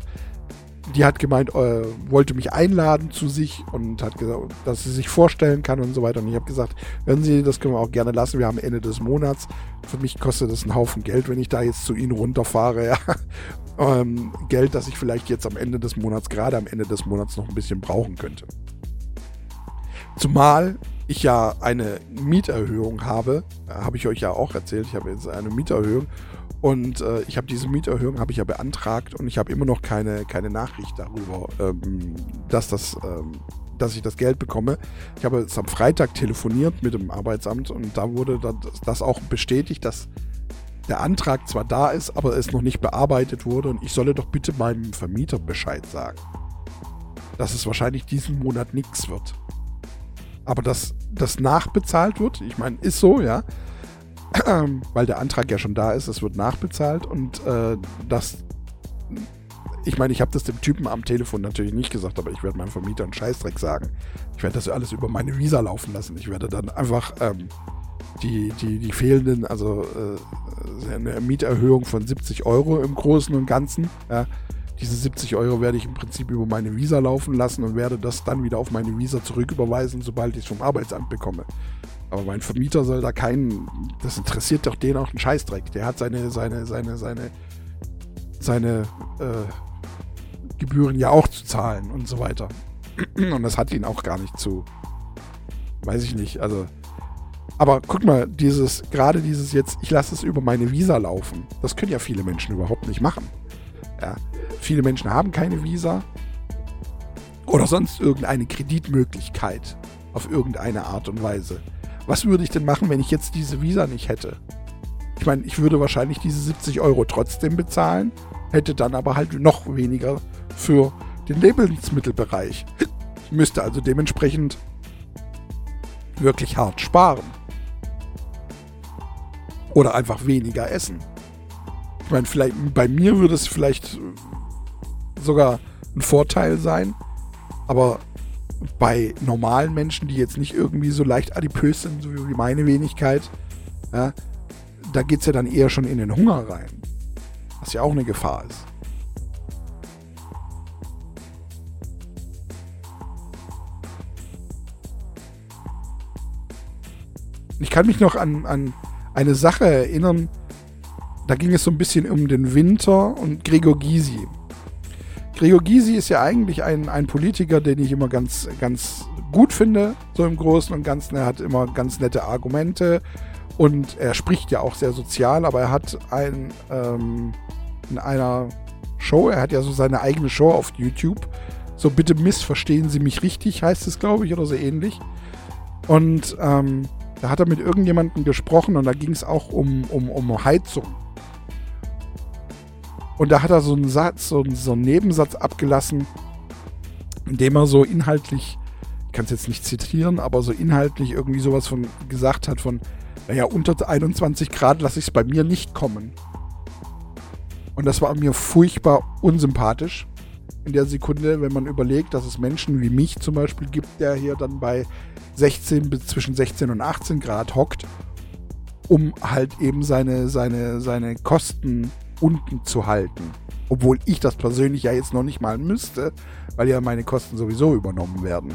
die hat gemeint, äh, wollte mich einladen zu sich und hat gesagt, dass sie sich vorstellen kann und so weiter. Und ich habe gesagt, wenn Sie, das können wir auch gerne lassen. Wir haben Ende des Monats. Für mich kostet das einen Haufen Geld, wenn ich da jetzt zu Ihnen runterfahre. Ja. Ähm, Geld, das ich vielleicht jetzt am Ende des Monats, gerade am Ende des Monats noch ein bisschen brauchen könnte. Zumal ich ja eine Mieterhöhung habe, äh, habe ich euch ja auch erzählt, ich habe jetzt eine Mieterhöhung und äh, ich habe diese Mieterhöhung habe ich ja beantragt und ich habe immer noch keine, keine Nachricht darüber, ähm, dass das ähm, dass ich das Geld bekomme. Ich habe jetzt am Freitag telefoniert mit dem Arbeitsamt und da wurde das auch bestätigt, dass der Antrag zwar da ist, aber es noch nicht bearbeitet wurde und ich solle doch bitte meinem Vermieter Bescheid sagen, dass es wahrscheinlich diesen Monat nichts wird aber dass das nachbezahlt wird, ich meine, ist so, ja, weil der Antrag ja schon da ist, es wird nachbezahlt und äh, das, ich meine, ich habe das dem Typen am Telefon natürlich nicht gesagt, aber ich werde meinem Vermieter einen Scheißdreck sagen. Ich werde das alles über meine Visa laufen lassen. Ich werde dann einfach ähm, die, die, die fehlenden, also äh, eine Mieterhöhung von 70 Euro im Großen und Ganzen, ja, diese 70 Euro werde ich im Prinzip über meine Visa laufen lassen und werde das dann wieder auf meine Visa zurücküberweisen, sobald ich es vom Arbeitsamt bekomme. Aber mein Vermieter soll da keinen, das interessiert doch den auch einen Scheißdreck. Der hat seine, seine, seine, seine, seine äh, Gebühren ja auch zu zahlen und so weiter. Und das hat ihn auch gar nicht zu, weiß ich nicht, also. Aber guck mal, dieses, gerade dieses jetzt, ich lasse es über meine Visa laufen, das können ja viele Menschen überhaupt nicht machen. Ja. Viele Menschen haben keine Visa oder sonst irgendeine Kreditmöglichkeit auf irgendeine Art und Weise. Was würde ich denn machen, wenn ich jetzt diese Visa nicht hätte? Ich meine, ich würde wahrscheinlich diese 70 Euro trotzdem bezahlen, hätte dann aber halt noch weniger für den Lebensmittelbereich. Müsste also dementsprechend wirklich hart sparen. Oder einfach weniger essen. Ich meine, vielleicht bei mir würde es vielleicht sogar ein Vorteil sein, aber bei normalen Menschen, die jetzt nicht irgendwie so leicht adipös sind, so wie meine Wenigkeit, ja, da geht es ja dann eher schon in den Hunger rein. Was ja auch eine Gefahr ist. Ich kann mich noch an, an eine Sache erinnern, da ging es so ein bisschen um den Winter und Gregor Gysi. Gregor Gysi ist ja eigentlich ein, ein Politiker, den ich immer ganz, ganz gut finde, so im Großen und Ganzen. Er hat immer ganz nette Argumente und er spricht ja auch sehr sozial, aber er hat ein, ähm, in einer Show, er hat ja so seine eigene Show auf YouTube. So, bitte missverstehen Sie mich richtig, heißt es, glaube ich, oder so ähnlich. Und ähm, da hat er mit irgendjemandem gesprochen und da ging es auch um, um, um Heizung. Und da hat er so einen Satz, so, so einen Nebensatz abgelassen, in dem er so inhaltlich, ich kann es jetzt nicht zitieren, aber so inhaltlich irgendwie sowas von gesagt hat von, naja, unter 21 Grad lasse ich es bei mir nicht kommen. Und das war mir furchtbar unsympathisch in der Sekunde, wenn man überlegt, dass es Menschen wie mich zum Beispiel gibt, der hier dann bei 16 bis zwischen 16 und 18 Grad hockt, um halt eben seine, seine, seine Kosten unten zu halten. Obwohl ich das persönlich ja jetzt noch nicht mal müsste, weil ja meine Kosten sowieso übernommen werden.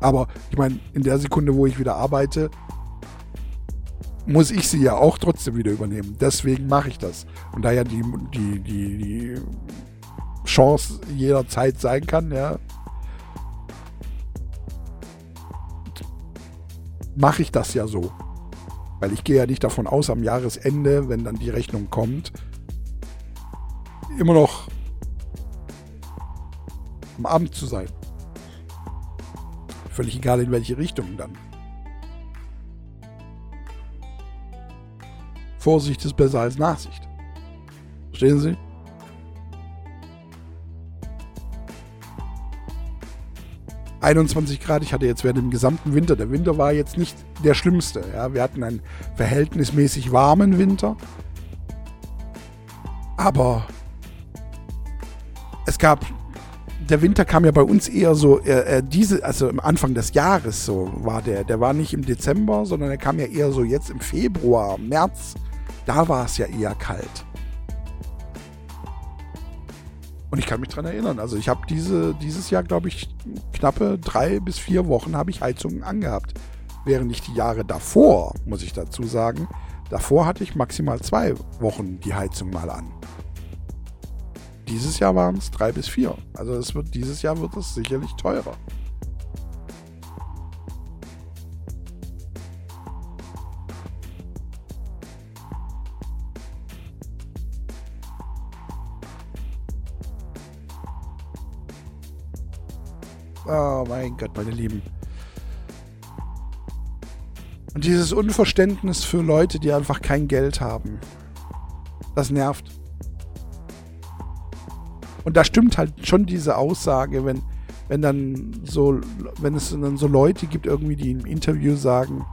Aber ich meine, in der Sekunde, wo ich wieder arbeite, muss ich sie ja auch trotzdem wieder übernehmen. Deswegen mache ich das. Und da ja die, die, die, die Chance jederzeit sein kann, ja, mache ich das ja so. Weil ich gehe ja nicht davon aus, am Jahresende, wenn dann die Rechnung kommt, immer noch am Abend zu sein. Völlig egal in welche Richtung dann. Vorsicht ist besser als Nachsicht. Verstehen Sie? 21 Grad. Ich hatte jetzt während dem gesamten Winter, der Winter war jetzt nicht der schlimmste. Ja. Wir hatten einen verhältnismäßig warmen Winter. Aber es gab, der Winter kam ja bei uns eher so, äh, diese, also am Anfang des Jahres so war der. Der war nicht im Dezember, sondern er kam ja eher so jetzt im Februar, März. Da war es ja eher kalt. Und ich kann mich daran erinnern. Also ich habe diese, dieses Jahr, glaube ich, knappe drei bis vier Wochen habe ich Heizungen angehabt. Während ich die Jahre davor, muss ich dazu sagen, davor hatte ich maximal zwei Wochen die Heizung mal an. Dieses Jahr waren es drei bis vier. Also es wird, dieses Jahr wird es sicherlich teurer. Oh mein Gott, meine Lieben. Und dieses Unverständnis für Leute, die einfach kein Geld haben, das nervt. Und da stimmt halt schon diese Aussage, wenn, wenn dann so, wenn es dann so Leute gibt, irgendwie, die im Interview sagen,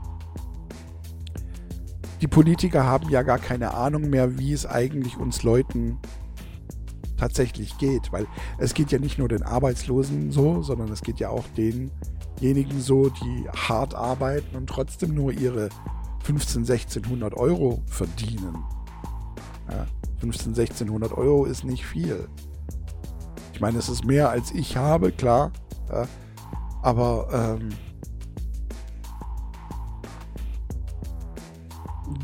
die Politiker haben ja gar keine Ahnung mehr, wie es eigentlich uns Leuten tatsächlich geht. Weil es geht ja nicht nur den Arbeitslosen so, sondern es geht ja auch denjenigen so, die hart arbeiten und trotzdem nur ihre 15, 1600 Euro verdienen. Ja, 15, 1600 Euro ist nicht viel. Ich meine, es ist mehr als ich habe, klar. Ja, aber ähm,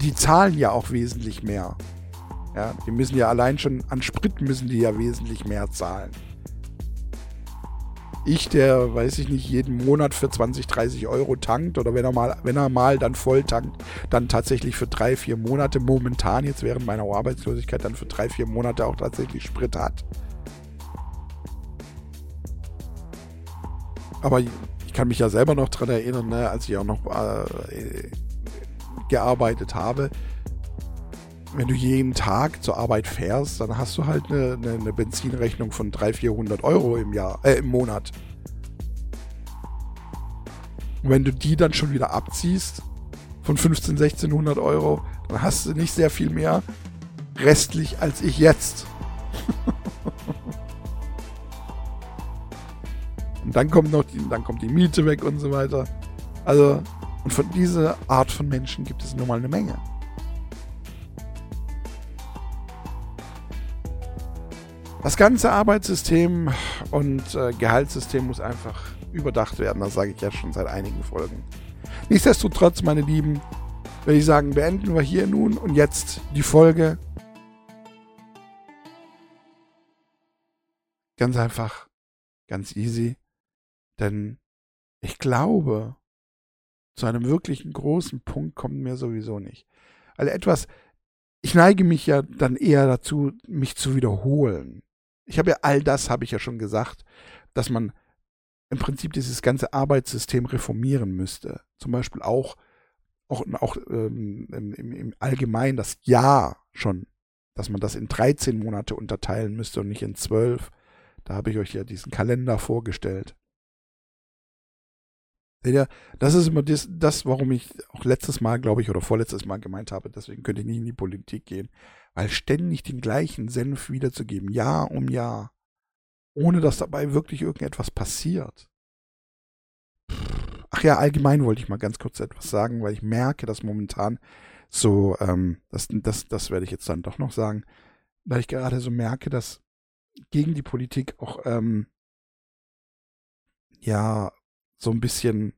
die zahlen ja auch wesentlich mehr. Ja, die müssen ja allein schon an Sprit müssen die ja wesentlich mehr zahlen. Ich, der, weiß ich nicht, jeden Monat für 20, 30 Euro tankt oder wenn er mal, wenn er mal dann voll tankt, dann tatsächlich für drei, vier Monate momentan jetzt während meiner Arbeitslosigkeit dann für drei, vier Monate auch tatsächlich Sprit hat. Aber ich kann mich ja selber noch daran erinnern, ne, als ich auch noch äh, gearbeitet habe, wenn du jeden Tag zur Arbeit fährst, dann hast du halt eine, eine, Benzinrechnung von 300, 400 Euro im Jahr, äh, im Monat. Und wenn du die dann schon wieder abziehst von 15, 1600 Euro, dann hast du nicht sehr viel mehr restlich als ich jetzt. und dann kommt noch die, dann kommt die Miete weg und so weiter. Also, und von dieser Art von Menschen gibt es nun mal eine Menge. Das ganze Arbeitssystem und äh, Gehaltssystem muss einfach überdacht werden. Das sage ich ja schon seit einigen Folgen. Nichtsdestotrotz, meine Lieben, würde ich sagen, beenden wir hier nun und jetzt die Folge. Ganz einfach, ganz easy. Denn ich glaube, zu einem wirklichen großen Punkt kommt mir sowieso nicht. Also etwas, ich neige mich ja dann eher dazu, mich zu wiederholen. Ich habe ja all das, habe ich ja schon gesagt, dass man im Prinzip dieses ganze Arbeitssystem reformieren müsste. Zum Beispiel auch, auch, auch ähm, im, im Allgemeinen das Jahr schon, dass man das in 13 Monate unterteilen müsste und nicht in 12. Da habe ich euch ja diesen Kalender vorgestellt. Ihr, das ist immer das, das, warum ich auch letztes Mal, glaube ich, oder vorletztes Mal gemeint habe, deswegen könnte ich nicht in die Politik gehen. Weil ständig den gleichen Senf wiederzugeben, Jahr um Jahr, ohne dass dabei wirklich irgendetwas passiert. Ach ja, allgemein wollte ich mal ganz kurz etwas sagen, weil ich merke, dass momentan so, ähm, das, das, das werde ich jetzt dann doch noch sagen, weil ich gerade so merke, dass gegen die Politik auch, ähm, ja, so ein bisschen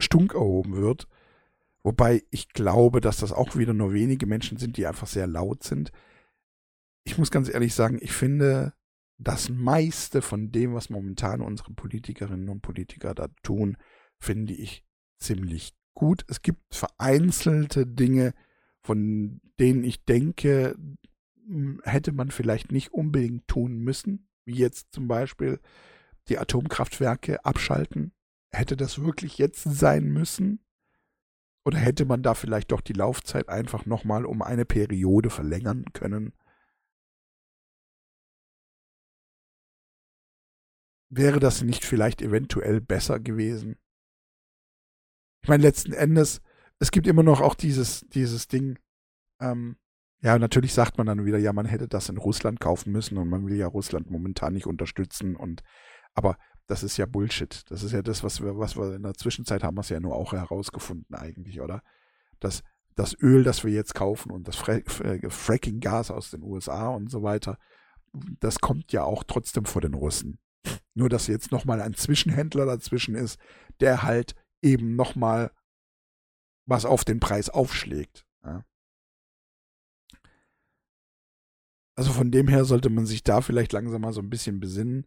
Stunk erhoben wird. Wobei ich glaube, dass das auch wieder nur wenige Menschen sind, die einfach sehr laut sind. Ich muss ganz ehrlich sagen, ich finde das meiste von dem, was momentan unsere Politikerinnen und Politiker da tun, finde ich ziemlich gut. Es gibt vereinzelte Dinge, von denen ich denke, hätte man vielleicht nicht unbedingt tun müssen, wie jetzt zum Beispiel die Atomkraftwerke abschalten? Hätte das wirklich jetzt sein müssen? Oder hätte man da vielleicht doch die Laufzeit einfach nochmal um eine Periode verlängern können? Wäre das nicht vielleicht eventuell besser gewesen? Ich meine, letzten Endes, es gibt immer noch auch dieses, dieses Ding, ähm, ja, natürlich sagt man dann wieder, ja, man hätte das in Russland kaufen müssen und man will ja Russland momentan nicht unterstützen und aber das ist ja Bullshit. Das ist ja das, was wir, was wir in der Zwischenzeit haben es ja nur auch herausgefunden eigentlich, oder? Dass das Öl, das wir jetzt kaufen und das Fra Fracking-Gas aus den USA und so weiter, das kommt ja auch trotzdem vor den Russen. Nur, dass jetzt nochmal ein Zwischenhändler dazwischen ist, der halt eben nochmal was auf den Preis aufschlägt. Ja. Also von dem her sollte man sich da vielleicht langsam mal so ein bisschen besinnen.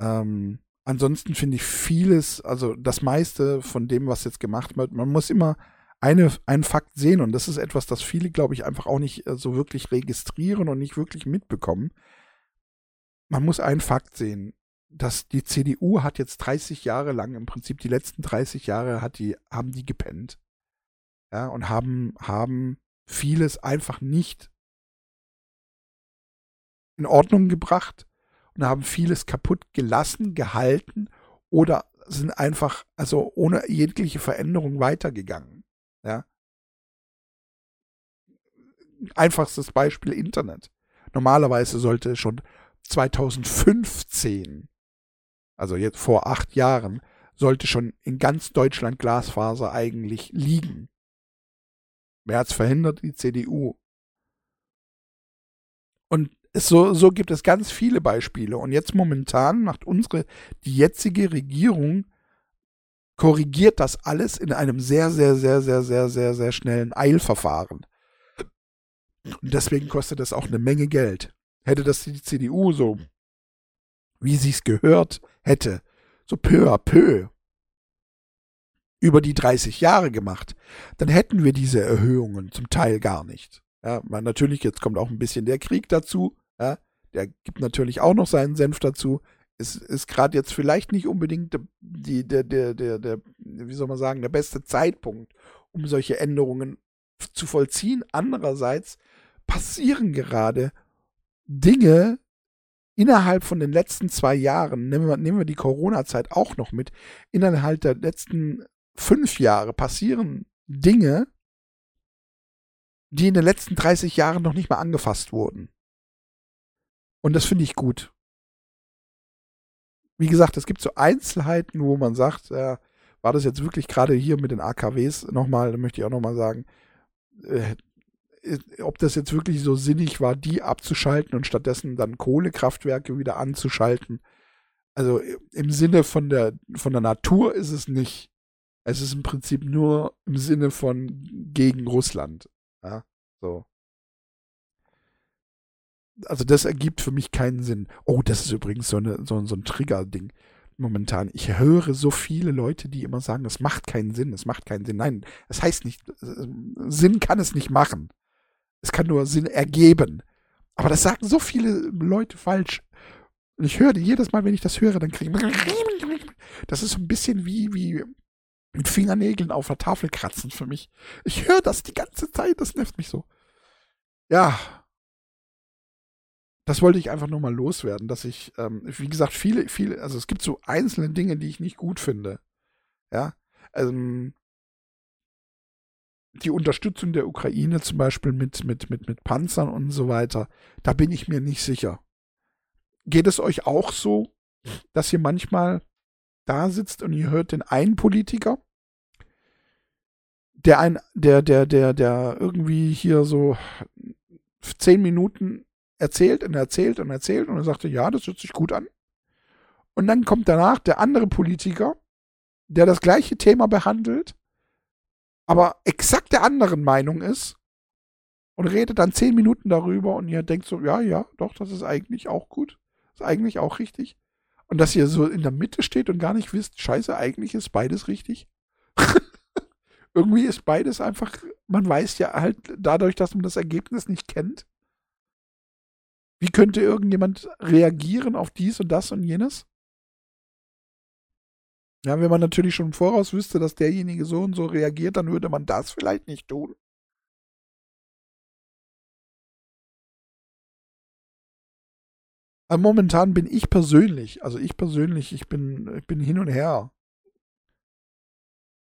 Ähm, ansonsten finde ich vieles, also das meiste von dem, was jetzt gemacht wird, man muss immer eine, einen Fakt sehen und das ist etwas, das viele, glaube ich, einfach auch nicht äh, so wirklich registrieren und nicht wirklich mitbekommen. Man muss einen Fakt sehen, dass die CDU hat jetzt 30 Jahre lang, im Prinzip die letzten 30 Jahre hat die, haben die gepennt. Ja, und haben, haben vieles einfach nicht in Ordnung gebracht und haben vieles kaputt gelassen, gehalten oder sind einfach, also ohne jegliche Veränderung weitergegangen. Ja. Einfachstes Beispiel Internet. Normalerweise sollte schon 2015, also jetzt vor acht Jahren, sollte schon in ganz Deutschland Glasfaser eigentlich liegen. Wer hat es verhindert? Die CDU. Und so, so gibt es ganz viele Beispiele. Und jetzt momentan macht unsere, die jetzige Regierung, korrigiert das alles in einem sehr, sehr, sehr, sehr, sehr, sehr, sehr schnellen Eilverfahren. Und deswegen kostet das auch eine Menge Geld. Hätte das die CDU so, wie sie es gehört hätte, so peu à peu über die 30 Jahre gemacht, dann hätten wir diese Erhöhungen zum Teil gar nicht. Ja, natürlich, jetzt kommt auch ein bisschen der Krieg dazu, ja, der gibt natürlich auch noch seinen Senf dazu. Es ist gerade jetzt vielleicht nicht unbedingt die, der, der, der, der, wie soll man sagen, der beste Zeitpunkt, um solche Änderungen zu vollziehen. Andererseits passieren gerade Dinge innerhalb von den letzten zwei Jahren, nehmen wir, nehmen wir die Corona-Zeit auch noch mit, innerhalb der letzten fünf Jahre passieren Dinge, die in den letzten 30 Jahren noch nicht mal angefasst wurden. Und das finde ich gut. Wie gesagt, es gibt so Einzelheiten, wo man sagt, äh, war das jetzt wirklich gerade hier mit den AKWs nochmal, da möchte ich auch nochmal sagen, äh, ob das jetzt wirklich so sinnig war, die abzuschalten und stattdessen dann Kohlekraftwerke wieder anzuschalten. Also im Sinne von der, von der Natur ist es nicht. Es ist im Prinzip nur im Sinne von gegen Russland. Ja, so. Also das ergibt für mich keinen Sinn. Oh, das ist übrigens so, eine, so, so ein Trigger-Ding momentan. Ich höre so viele Leute, die immer sagen, es macht keinen Sinn, es macht keinen Sinn. Nein, es heißt nicht, Sinn kann es nicht machen. Es kann nur Sinn ergeben. Aber das sagen so viele Leute falsch. Und ich höre jedes Mal, wenn ich das höre, dann kriege ich. Das ist so ein bisschen wie, wie mit Fingernägeln auf der Tafel kratzen für mich. Ich höre das die ganze Zeit, das nervt mich so. Ja. Das wollte ich einfach nur mal loswerden, dass ich, ähm, wie gesagt, viele, viele, also es gibt so einzelne Dinge, die ich nicht gut finde. Ja. Ähm, die Unterstützung der Ukraine zum Beispiel mit, mit, mit, mit Panzern und so weiter, da bin ich mir nicht sicher. Geht es euch auch so, dass ihr manchmal da sitzt und ihr hört den einen Politiker, der ein, der, der, der, der irgendwie hier so zehn Minuten erzählt und erzählt und erzählt und er sagte, ja, das hört sich gut an. Und dann kommt danach der andere Politiker, der das gleiche Thema behandelt aber exakt der anderen Meinung ist und redet dann zehn Minuten darüber und ihr denkt so, ja, ja, doch, das ist eigentlich auch gut. ist eigentlich auch richtig. Und dass ihr so in der Mitte steht und gar nicht wisst, scheiße, eigentlich ist beides richtig. Irgendwie ist beides einfach, man weiß ja halt dadurch, dass man das Ergebnis nicht kennt. Wie könnte irgendjemand reagieren auf dies und das und jenes? Ja, wenn man natürlich schon im Voraus wüsste, dass derjenige so und so reagiert, dann würde man das vielleicht nicht tun. Aber momentan bin ich persönlich, also ich persönlich, ich bin, ich bin hin und her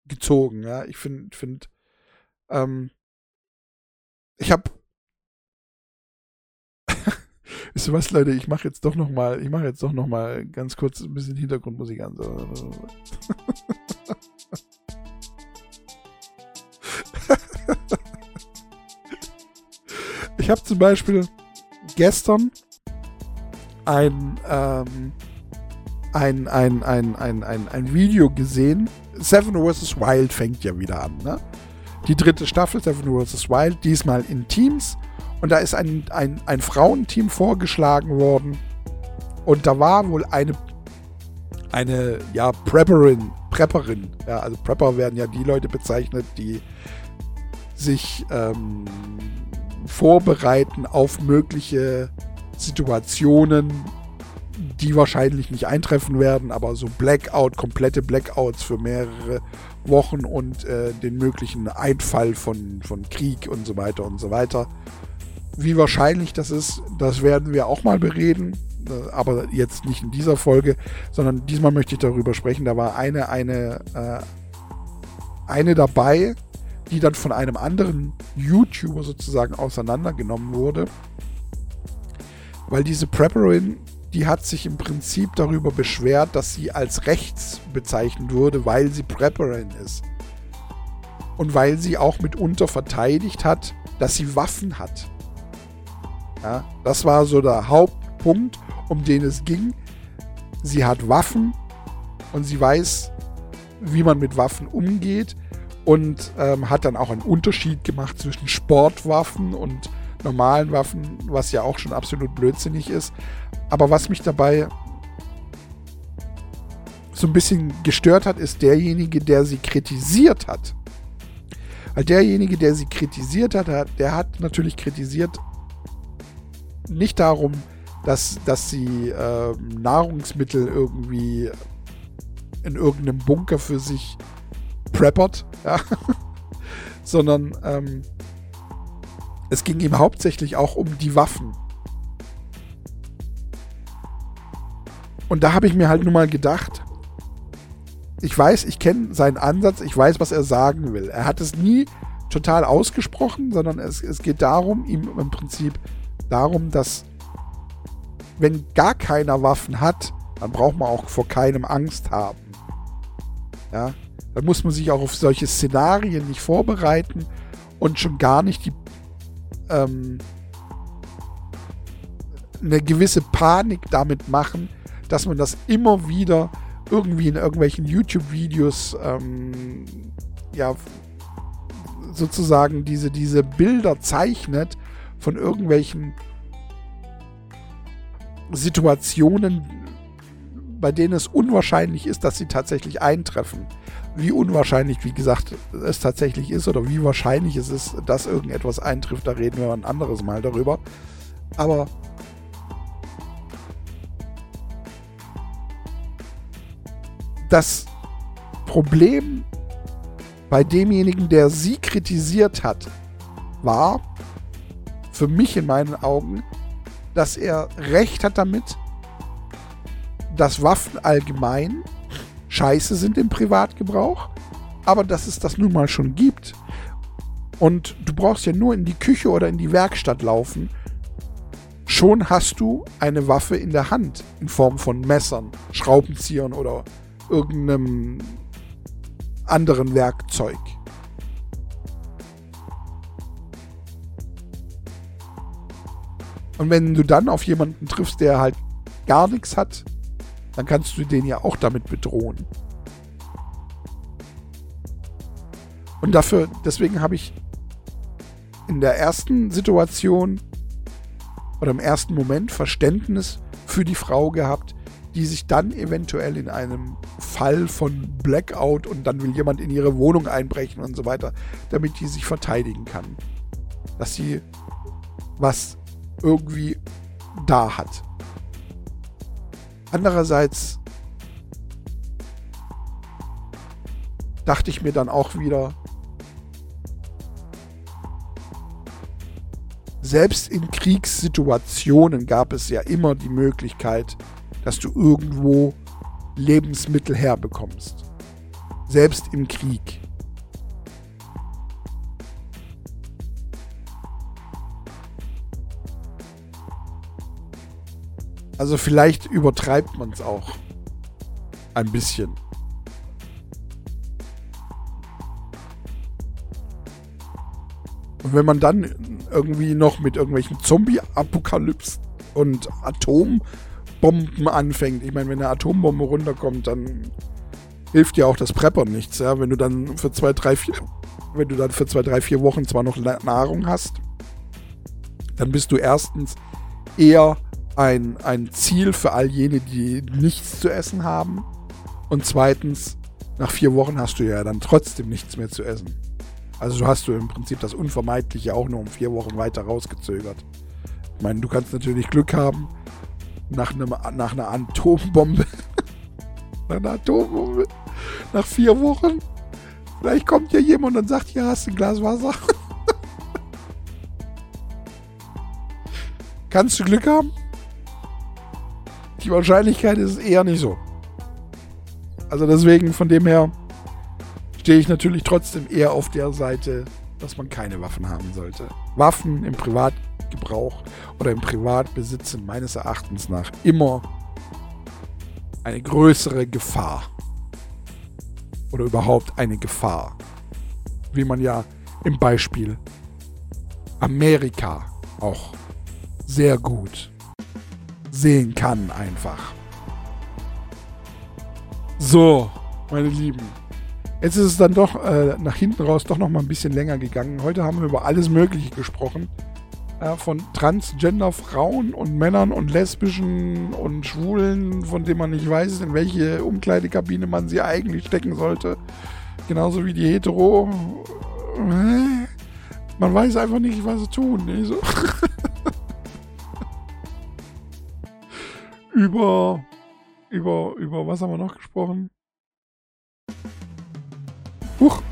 gezogen, ja. Ich finde, finde, ähm, ich habe Wisst ihr was, Leute? Ich mache jetzt doch noch mal, ich mache jetzt doch noch mal ganz kurz ein bisschen Hintergrundmusik an. Ich habe zum Beispiel gestern ein, ähm, ein, ein, ein, ein, ein, ein Video gesehen. Seven vs. Wild fängt ja wieder an, ne? Die dritte Staffel, Seven vs. Wild, diesmal in Teams. Und da ist ein, ein, ein Frauenteam vorgeschlagen worden. Und da war wohl eine, eine ja, Prepperin. Prepperin. Ja, also Prepper werden ja die Leute bezeichnet, die sich ähm, vorbereiten auf mögliche Situationen, die wahrscheinlich nicht eintreffen werden, aber so Blackout, komplette Blackouts für mehrere Wochen und äh, den möglichen Einfall von, von Krieg und so weiter und so weiter. Wie wahrscheinlich das ist, das werden wir auch mal bereden, äh, aber jetzt nicht in dieser Folge, sondern diesmal möchte ich darüber sprechen. Da war eine, eine, äh, eine dabei, die dann von einem anderen YouTuber sozusagen auseinandergenommen wurde. Weil diese Prepperin, die hat sich im Prinzip darüber beschwert, dass sie als rechts bezeichnet wurde, weil sie Prepperin ist. Und weil sie auch mitunter verteidigt hat, dass sie Waffen hat. Ja, das war so der Hauptpunkt, um den es ging. Sie hat Waffen und sie weiß, wie man mit Waffen umgeht und ähm, hat dann auch einen Unterschied gemacht zwischen Sportwaffen und normalen Waffen, was ja auch schon absolut blödsinnig ist. Aber was mich dabei so ein bisschen gestört hat, ist derjenige, der sie kritisiert hat. Weil derjenige, der sie kritisiert hat, der hat natürlich kritisiert, nicht darum, dass, dass sie äh, Nahrungsmittel irgendwie in irgendeinem Bunker für sich preppert, ja? sondern ähm, es ging ihm hauptsächlich auch um die Waffen. Und da habe ich mir halt nun mal gedacht, ich weiß, ich kenne seinen Ansatz, ich weiß, was er sagen will. Er hat es nie total ausgesprochen, sondern es, es geht darum, ihm im Prinzip darum, dass wenn gar keiner Waffen hat, dann braucht man auch vor keinem Angst haben. Ja, dann muss man sich auch auf solche Szenarien nicht vorbereiten und schon gar nicht die ähm, eine gewisse Panik damit machen, dass man das immer wieder irgendwie in irgendwelchen YouTube-Videos ähm, ja sozusagen diese, diese Bilder zeichnet von irgendwelchen Situationen, bei denen es unwahrscheinlich ist, dass sie tatsächlich eintreffen. Wie unwahrscheinlich, wie gesagt, es tatsächlich ist oder wie wahrscheinlich es ist, dass irgendetwas eintrifft, da reden wir ein anderes Mal darüber. Aber das Problem bei demjenigen, der sie kritisiert hat, war für mich in meinen Augen, dass er recht hat damit, dass Waffen allgemein scheiße sind im Privatgebrauch, aber dass es das nun mal schon gibt. Und du brauchst ja nur in die Küche oder in die Werkstatt laufen. Schon hast du eine Waffe in der Hand in Form von Messern, Schraubenziehern oder irgendeinem anderen Werkzeug. Und wenn du dann auf jemanden triffst, der halt gar nichts hat, dann kannst du den ja auch damit bedrohen. Und dafür, deswegen habe ich in der ersten Situation oder im ersten Moment Verständnis für die Frau gehabt, die sich dann eventuell in einem Fall von Blackout und dann will jemand in ihre Wohnung einbrechen und so weiter, damit die sich verteidigen kann. Dass sie was irgendwie da hat. Andererseits dachte ich mir dann auch wieder, selbst in Kriegssituationen gab es ja immer die Möglichkeit, dass du irgendwo Lebensmittel herbekommst. Selbst im Krieg. Also vielleicht übertreibt man es auch ein bisschen. Und wenn man dann irgendwie noch mit irgendwelchen Zombie-Apokalypsen und Atom Bomben anfängt. Ich meine, wenn eine Atombombe runterkommt, dann hilft dir auch das Preppern nichts, ja. Wenn du dann für zwei, drei, vier, wenn du dann für zwei, drei, vier Wochen zwar noch Nahrung hast, dann bist du erstens eher ein, ein Ziel für all jene, die nichts zu essen haben. Und zweitens, nach vier Wochen hast du ja dann trotzdem nichts mehr zu essen. Also hast du im Prinzip das Unvermeidliche auch nur um vier Wochen weiter rausgezögert. Ich meine, du kannst natürlich Glück haben, nach, einem, nach einer Atombombe. nach einer Atombombe. Nach vier Wochen. Vielleicht kommt ja jemand und sagt, ja, hast du ein Glas Wasser. Kannst du Glück haben? Die Wahrscheinlichkeit ist eher nicht so. Also deswegen, von dem her, stehe ich natürlich trotzdem eher auf der Seite, dass man keine Waffen haben sollte. Waffen im Privat Privatgebrauch oder im Privatbesitz sind meines Erachtens nach immer eine größere Gefahr. Oder überhaupt eine Gefahr. Wie man ja im Beispiel Amerika auch sehr gut sehen kann einfach. So, meine Lieben. Jetzt ist es dann doch äh, nach hinten raus doch noch mal ein bisschen länger gegangen. Heute haben wir über alles Mögliche gesprochen äh, von Transgender-Frauen und Männern und Lesbischen und Schwulen, von denen man nicht weiß, in welche Umkleidekabine man sie eigentlich stecken sollte. Genauso wie die Hetero. Man weiß einfach nicht, was sie tun. Ne? So. über, über, über, was haben wir noch gesprochen? Huch.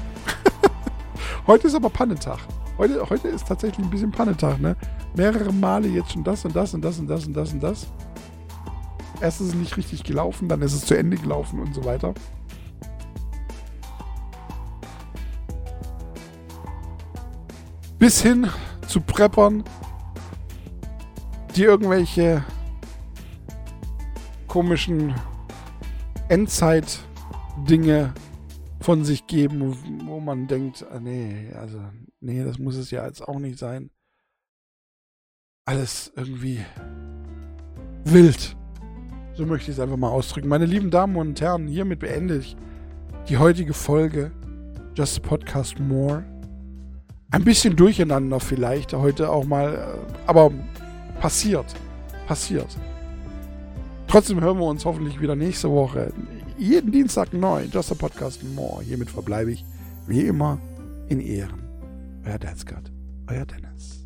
Heute ist aber Pannetag. Heute, heute ist tatsächlich ein bisschen Pannetag, ne? Mehrere Male jetzt schon das und das und das und das und das und das. Erst ist es nicht richtig gelaufen, dann ist es zu Ende gelaufen und so weiter. Bis hin zu Preppern, die irgendwelche komischen Endzeit-Dinge von sich geben, wo man denkt, ah, nee, also nee, das muss es ja jetzt auch nicht sein. Alles irgendwie wild. So möchte ich es einfach mal ausdrücken. Meine lieben Damen und Herren, hiermit beende ich die heutige Folge Just Podcast More. Ein bisschen durcheinander vielleicht heute auch mal, äh, aber passiert. Passiert. Trotzdem hören wir uns hoffentlich wieder nächste Woche. Jeden Dienstag neu. Just a Podcast More. Hiermit verbleibe ich wie immer in Ehren. Euer Dadsgott. Euer Dennis.